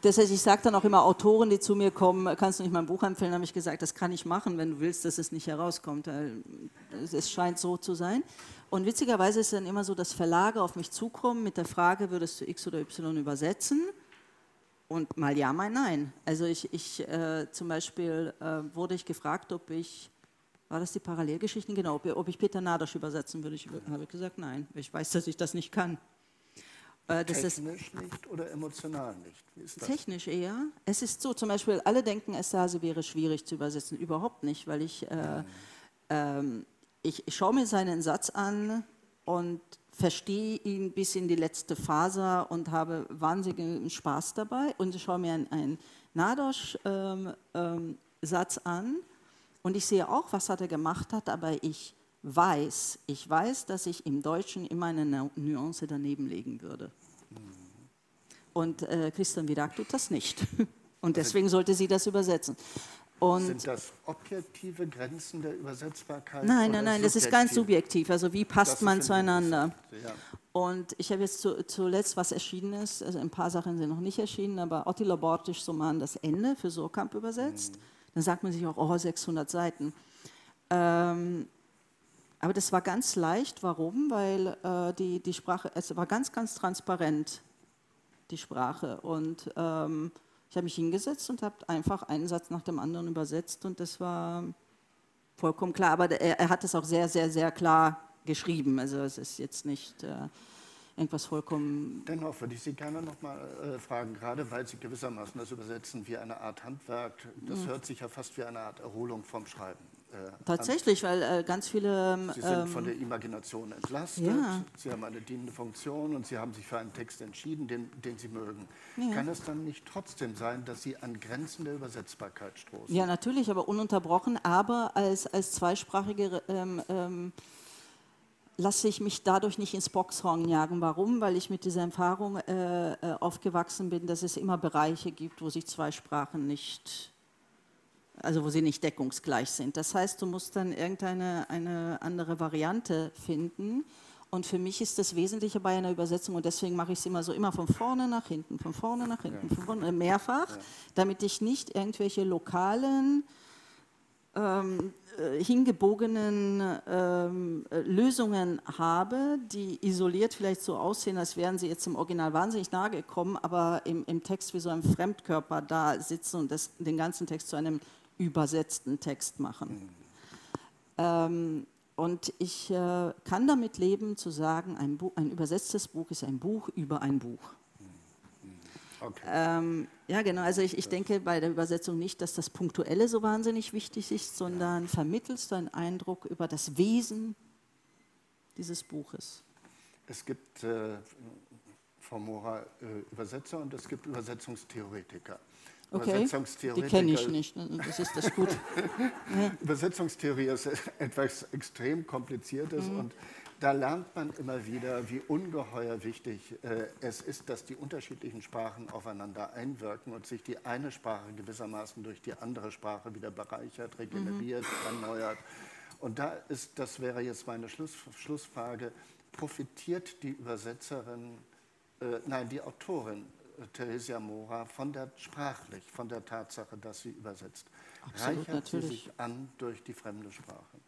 Speaker 4: Das heißt, ich sage dann auch immer Autoren, die zu mir kommen, kannst du nicht mein Buch empfehlen? habe ich gesagt, das kann ich machen, wenn du willst, dass es nicht herauskommt. Es scheint so zu sein. Und witzigerweise ist es dann immer so, dass Verlage auf mich zukommen mit der Frage, würdest du X oder Y übersetzen? Und mal ja, mal nein. Also ich, ich äh, zum Beispiel äh, wurde ich gefragt, ob ich, war das die Parallelgeschichten? Genau, ob, ob ich Peter Nadasch übersetzen würde. Ich habe gesagt, nein. Ich weiß, dass ich das nicht kann. Äh,
Speaker 3: Technisch nicht oder emotional nicht?
Speaker 4: Technisch eher. Es ist so, zum Beispiel, alle denken, Estase wäre schwierig zu übersetzen. Überhaupt nicht, weil ich, äh, ähm, ich, ich schaue mir seinen Satz an und verstehe ihn bis in die letzte Faser und habe wahnsinnigen Spaß dabei und ich schaue mir einen, einen Nadosch-Satz ähm, ähm, an und ich sehe auch, was er da gemacht hat, aber ich weiß, ich weiß, dass ich im Deutschen immer eine Nu- Nuance daneben legen würde. Und äh, Christian Virak tut das nicht. Und deswegen sollte sie das übersetzen. Und
Speaker 3: Sind das objektive Grenzen der Übersetzbarkeit?
Speaker 4: nein, nein, nein, das ist ganz
Speaker 3: subjektiv?
Speaker 4: Also wie
Speaker 3: Das
Speaker 4: passt
Speaker 3: ist
Speaker 4: man zueinander?
Speaker 3: Ja.
Speaker 4: Und ich habe jetzt zu, zuletzt was erschienen ist, also ein paar Sachen sind noch nicht erschienen, aber Attila Bortisch so mal an das Ende für Surkamp übersetzt.
Speaker 3: Mhm.
Speaker 4: Dann sagt man sich auch, oh, 600 Seiten. Ähm, aber das war ganz leicht. Warum? Weil äh, die, die Sprache, es war ganz, ganz transparent, die Sprache. Und ähm, ich habe mich hingesetzt und habe einfach einen Satz nach dem anderen übersetzt und das war vollkommen klar. Aber er, er hat es auch sehr, sehr, sehr klar geschrieben. Also es ist jetzt nicht äh, irgendwas vollkommen.
Speaker 3: Dennoch würde ich Sie gerne noch mal äh, fragen, gerade weil Sie gewissermaßen das übersetzen wie eine Art Handwerk. Das
Speaker 4: Mhm.
Speaker 3: hört sich ja fast wie eine Art Erholung vom Schreiben. Äh.
Speaker 4: Tatsächlich, weil äh, ganz viele. ähm,
Speaker 3: Sie sind von der Imagination entlastet,
Speaker 4: ja.
Speaker 3: Sie haben eine dienende Funktion und Sie haben sich für einen Text entschieden, den, den Sie mögen.
Speaker 4: Ja.
Speaker 3: Kann es dann nicht trotzdem sein, dass Sie an Grenzen der Übersetzbarkeit stoßen?
Speaker 4: Ja, natürlich, aber ununterbrochen. Aber als, als zweisprachige ähm, ähm, lasse ich mich dadurch nicht ins Boxhorn jagen. Warum? Weil ich mit dieser Erfahrung äh, äh, aufgewachsen bin, dass es immer Bereiche gibt, wo sich zwei Sprachen nicht, also wo sie nicht deckungsgleich sind. Das heißt, du musst dann irgendeine eine andere Variante finden. Und für mich ist das Wesentliche bei einer Übersetzung, und deswegen mache ich es immer so, immer von vorne nach hinten, von vorne nach hinten, von vorne, mehrfach, damit ich nicht irgendwelche lokalen ähm, äh, hingebogenen ähm, äh, Lösungen habe, die isoliert vielleicht so aussehen, als wären sie jetzt im Original wahnsinnig nahe gekommen, aber im, im Text wie so ein Fremdkörper da sitzen und das, den ganzen Text zu einem übersetzten Text machen. Ähm, und ich äh, kann damit leben, zu sagen, ein, Buch, ein übersetztes Buch ist ein Buch über ein Buch.
Speaker 3: Okay.
Speaker 4: Ähm, ja, genau. Also ich, ich denke bei der Übersetzung nicht, dass das Punktuelle so wahnsinnig wichtig ist, sondern vermittelst du einen Eindruck über das Wesen dieses Buches.
Speaker 3: Es gibt, äh, Frau Mora, äh, Übersetzer und es gibt Übersetzungstheoretiker.
Speaker 4: Okay, die kenne ich nicht. ne? Das ist das gut.
Speaker 3: Übersetzungstheorie ist etwas extrem Kompliziertes
Speaker 4: Mhm.
Speaker 3: und da lernt man immer wieder, wie ungeheuer wichtig äh, es ist, dass die unterschiedlichen Sprachen aufeinander einwirken und sich die eine Sprache gewissermaßen durch die andere Sprache wieder bereichert, regeneriert, mhm. erneuert. Und da ist, das wäre jetzt meine Schluss, Schlussfrage, profitiert die Übersetzerin, äh, nein, die Autorin Theresia Mora von der sprachlich, von der Tatsache, dass sie übersetzt.
Speaker 4: Absolut,
Speaker 3: Reichert
Speaker 4: natürlich.
Speaker 3: sie sich an durch die fremde Sprache?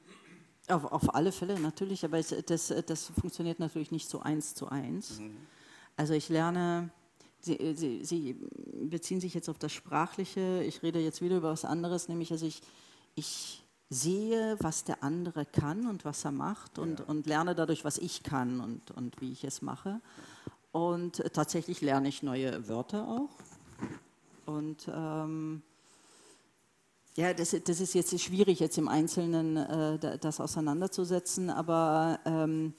Speaker 4: Auf, auf alle Fälle natürlich, aber das, das funktioniert natürlich nicht so eins zu eins. Mhm. Also ich lerne, Sie, Sie, Sie, beziehen sich jetzt auf das Sprachliche, ich rede jetzt wieder über was anderes, nämlich also ich, ich sehe, was der andere kann und was er macht und, ja. und lerne dadurch, was ich kann und, und wie ich es mache. Und tatsächlich lerne ich neue Wörter auch. Und ähm, ja, das, das, ist jetzt schwierig, jetzt im Einzelnen äh, das auseinanderzusetzen, aber ähm,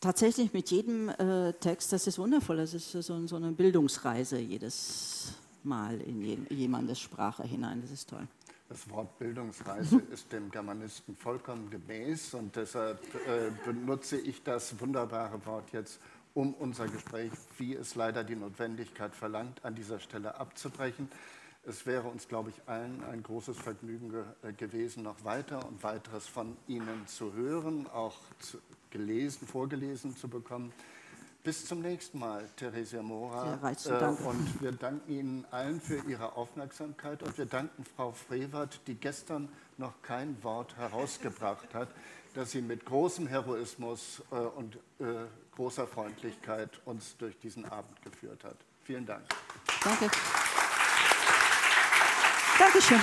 Speaker 4: tatsächlich mit jedem äh, Text, das ist wundervoll, das ist so, so eine Bildungsreise jedes Mal in je, jemandes Sprache hinein, das ist toll.
Speaker 3: Das Wort Bildungsreise ist dem Germanisten vollkommen gemäß und deshalb äh, benutze ich das wunderbare Wort jetzt, um unser Gespräch, wie es leider die Notwendigkeit verlangt, an dieser Stelle abzubrechen. Es wäre uns, glaube ich, allen ein großes Vergnügen ge äh, gewesen, noch weiter und weiteres von Ihnen zu hören, auch zu, gelesen, vorgelesen zu bekommen. Bis zum nächsten Mal, Theresia Mora.
Speaker 4: Ja, äh,
Speaker 3: und wir danken Ihnen allen für Ihre Aufmerksamkeit und wir danken Frau Frevert, die gestern noch kein Wort herausgebracht hat, dass sie mit großem Heroismus äh, und äh, großer Freundlichkeit uns durch diesen Abend geführt hat. Vielen Dank.
Speaker 4: Danke. Dankeschön.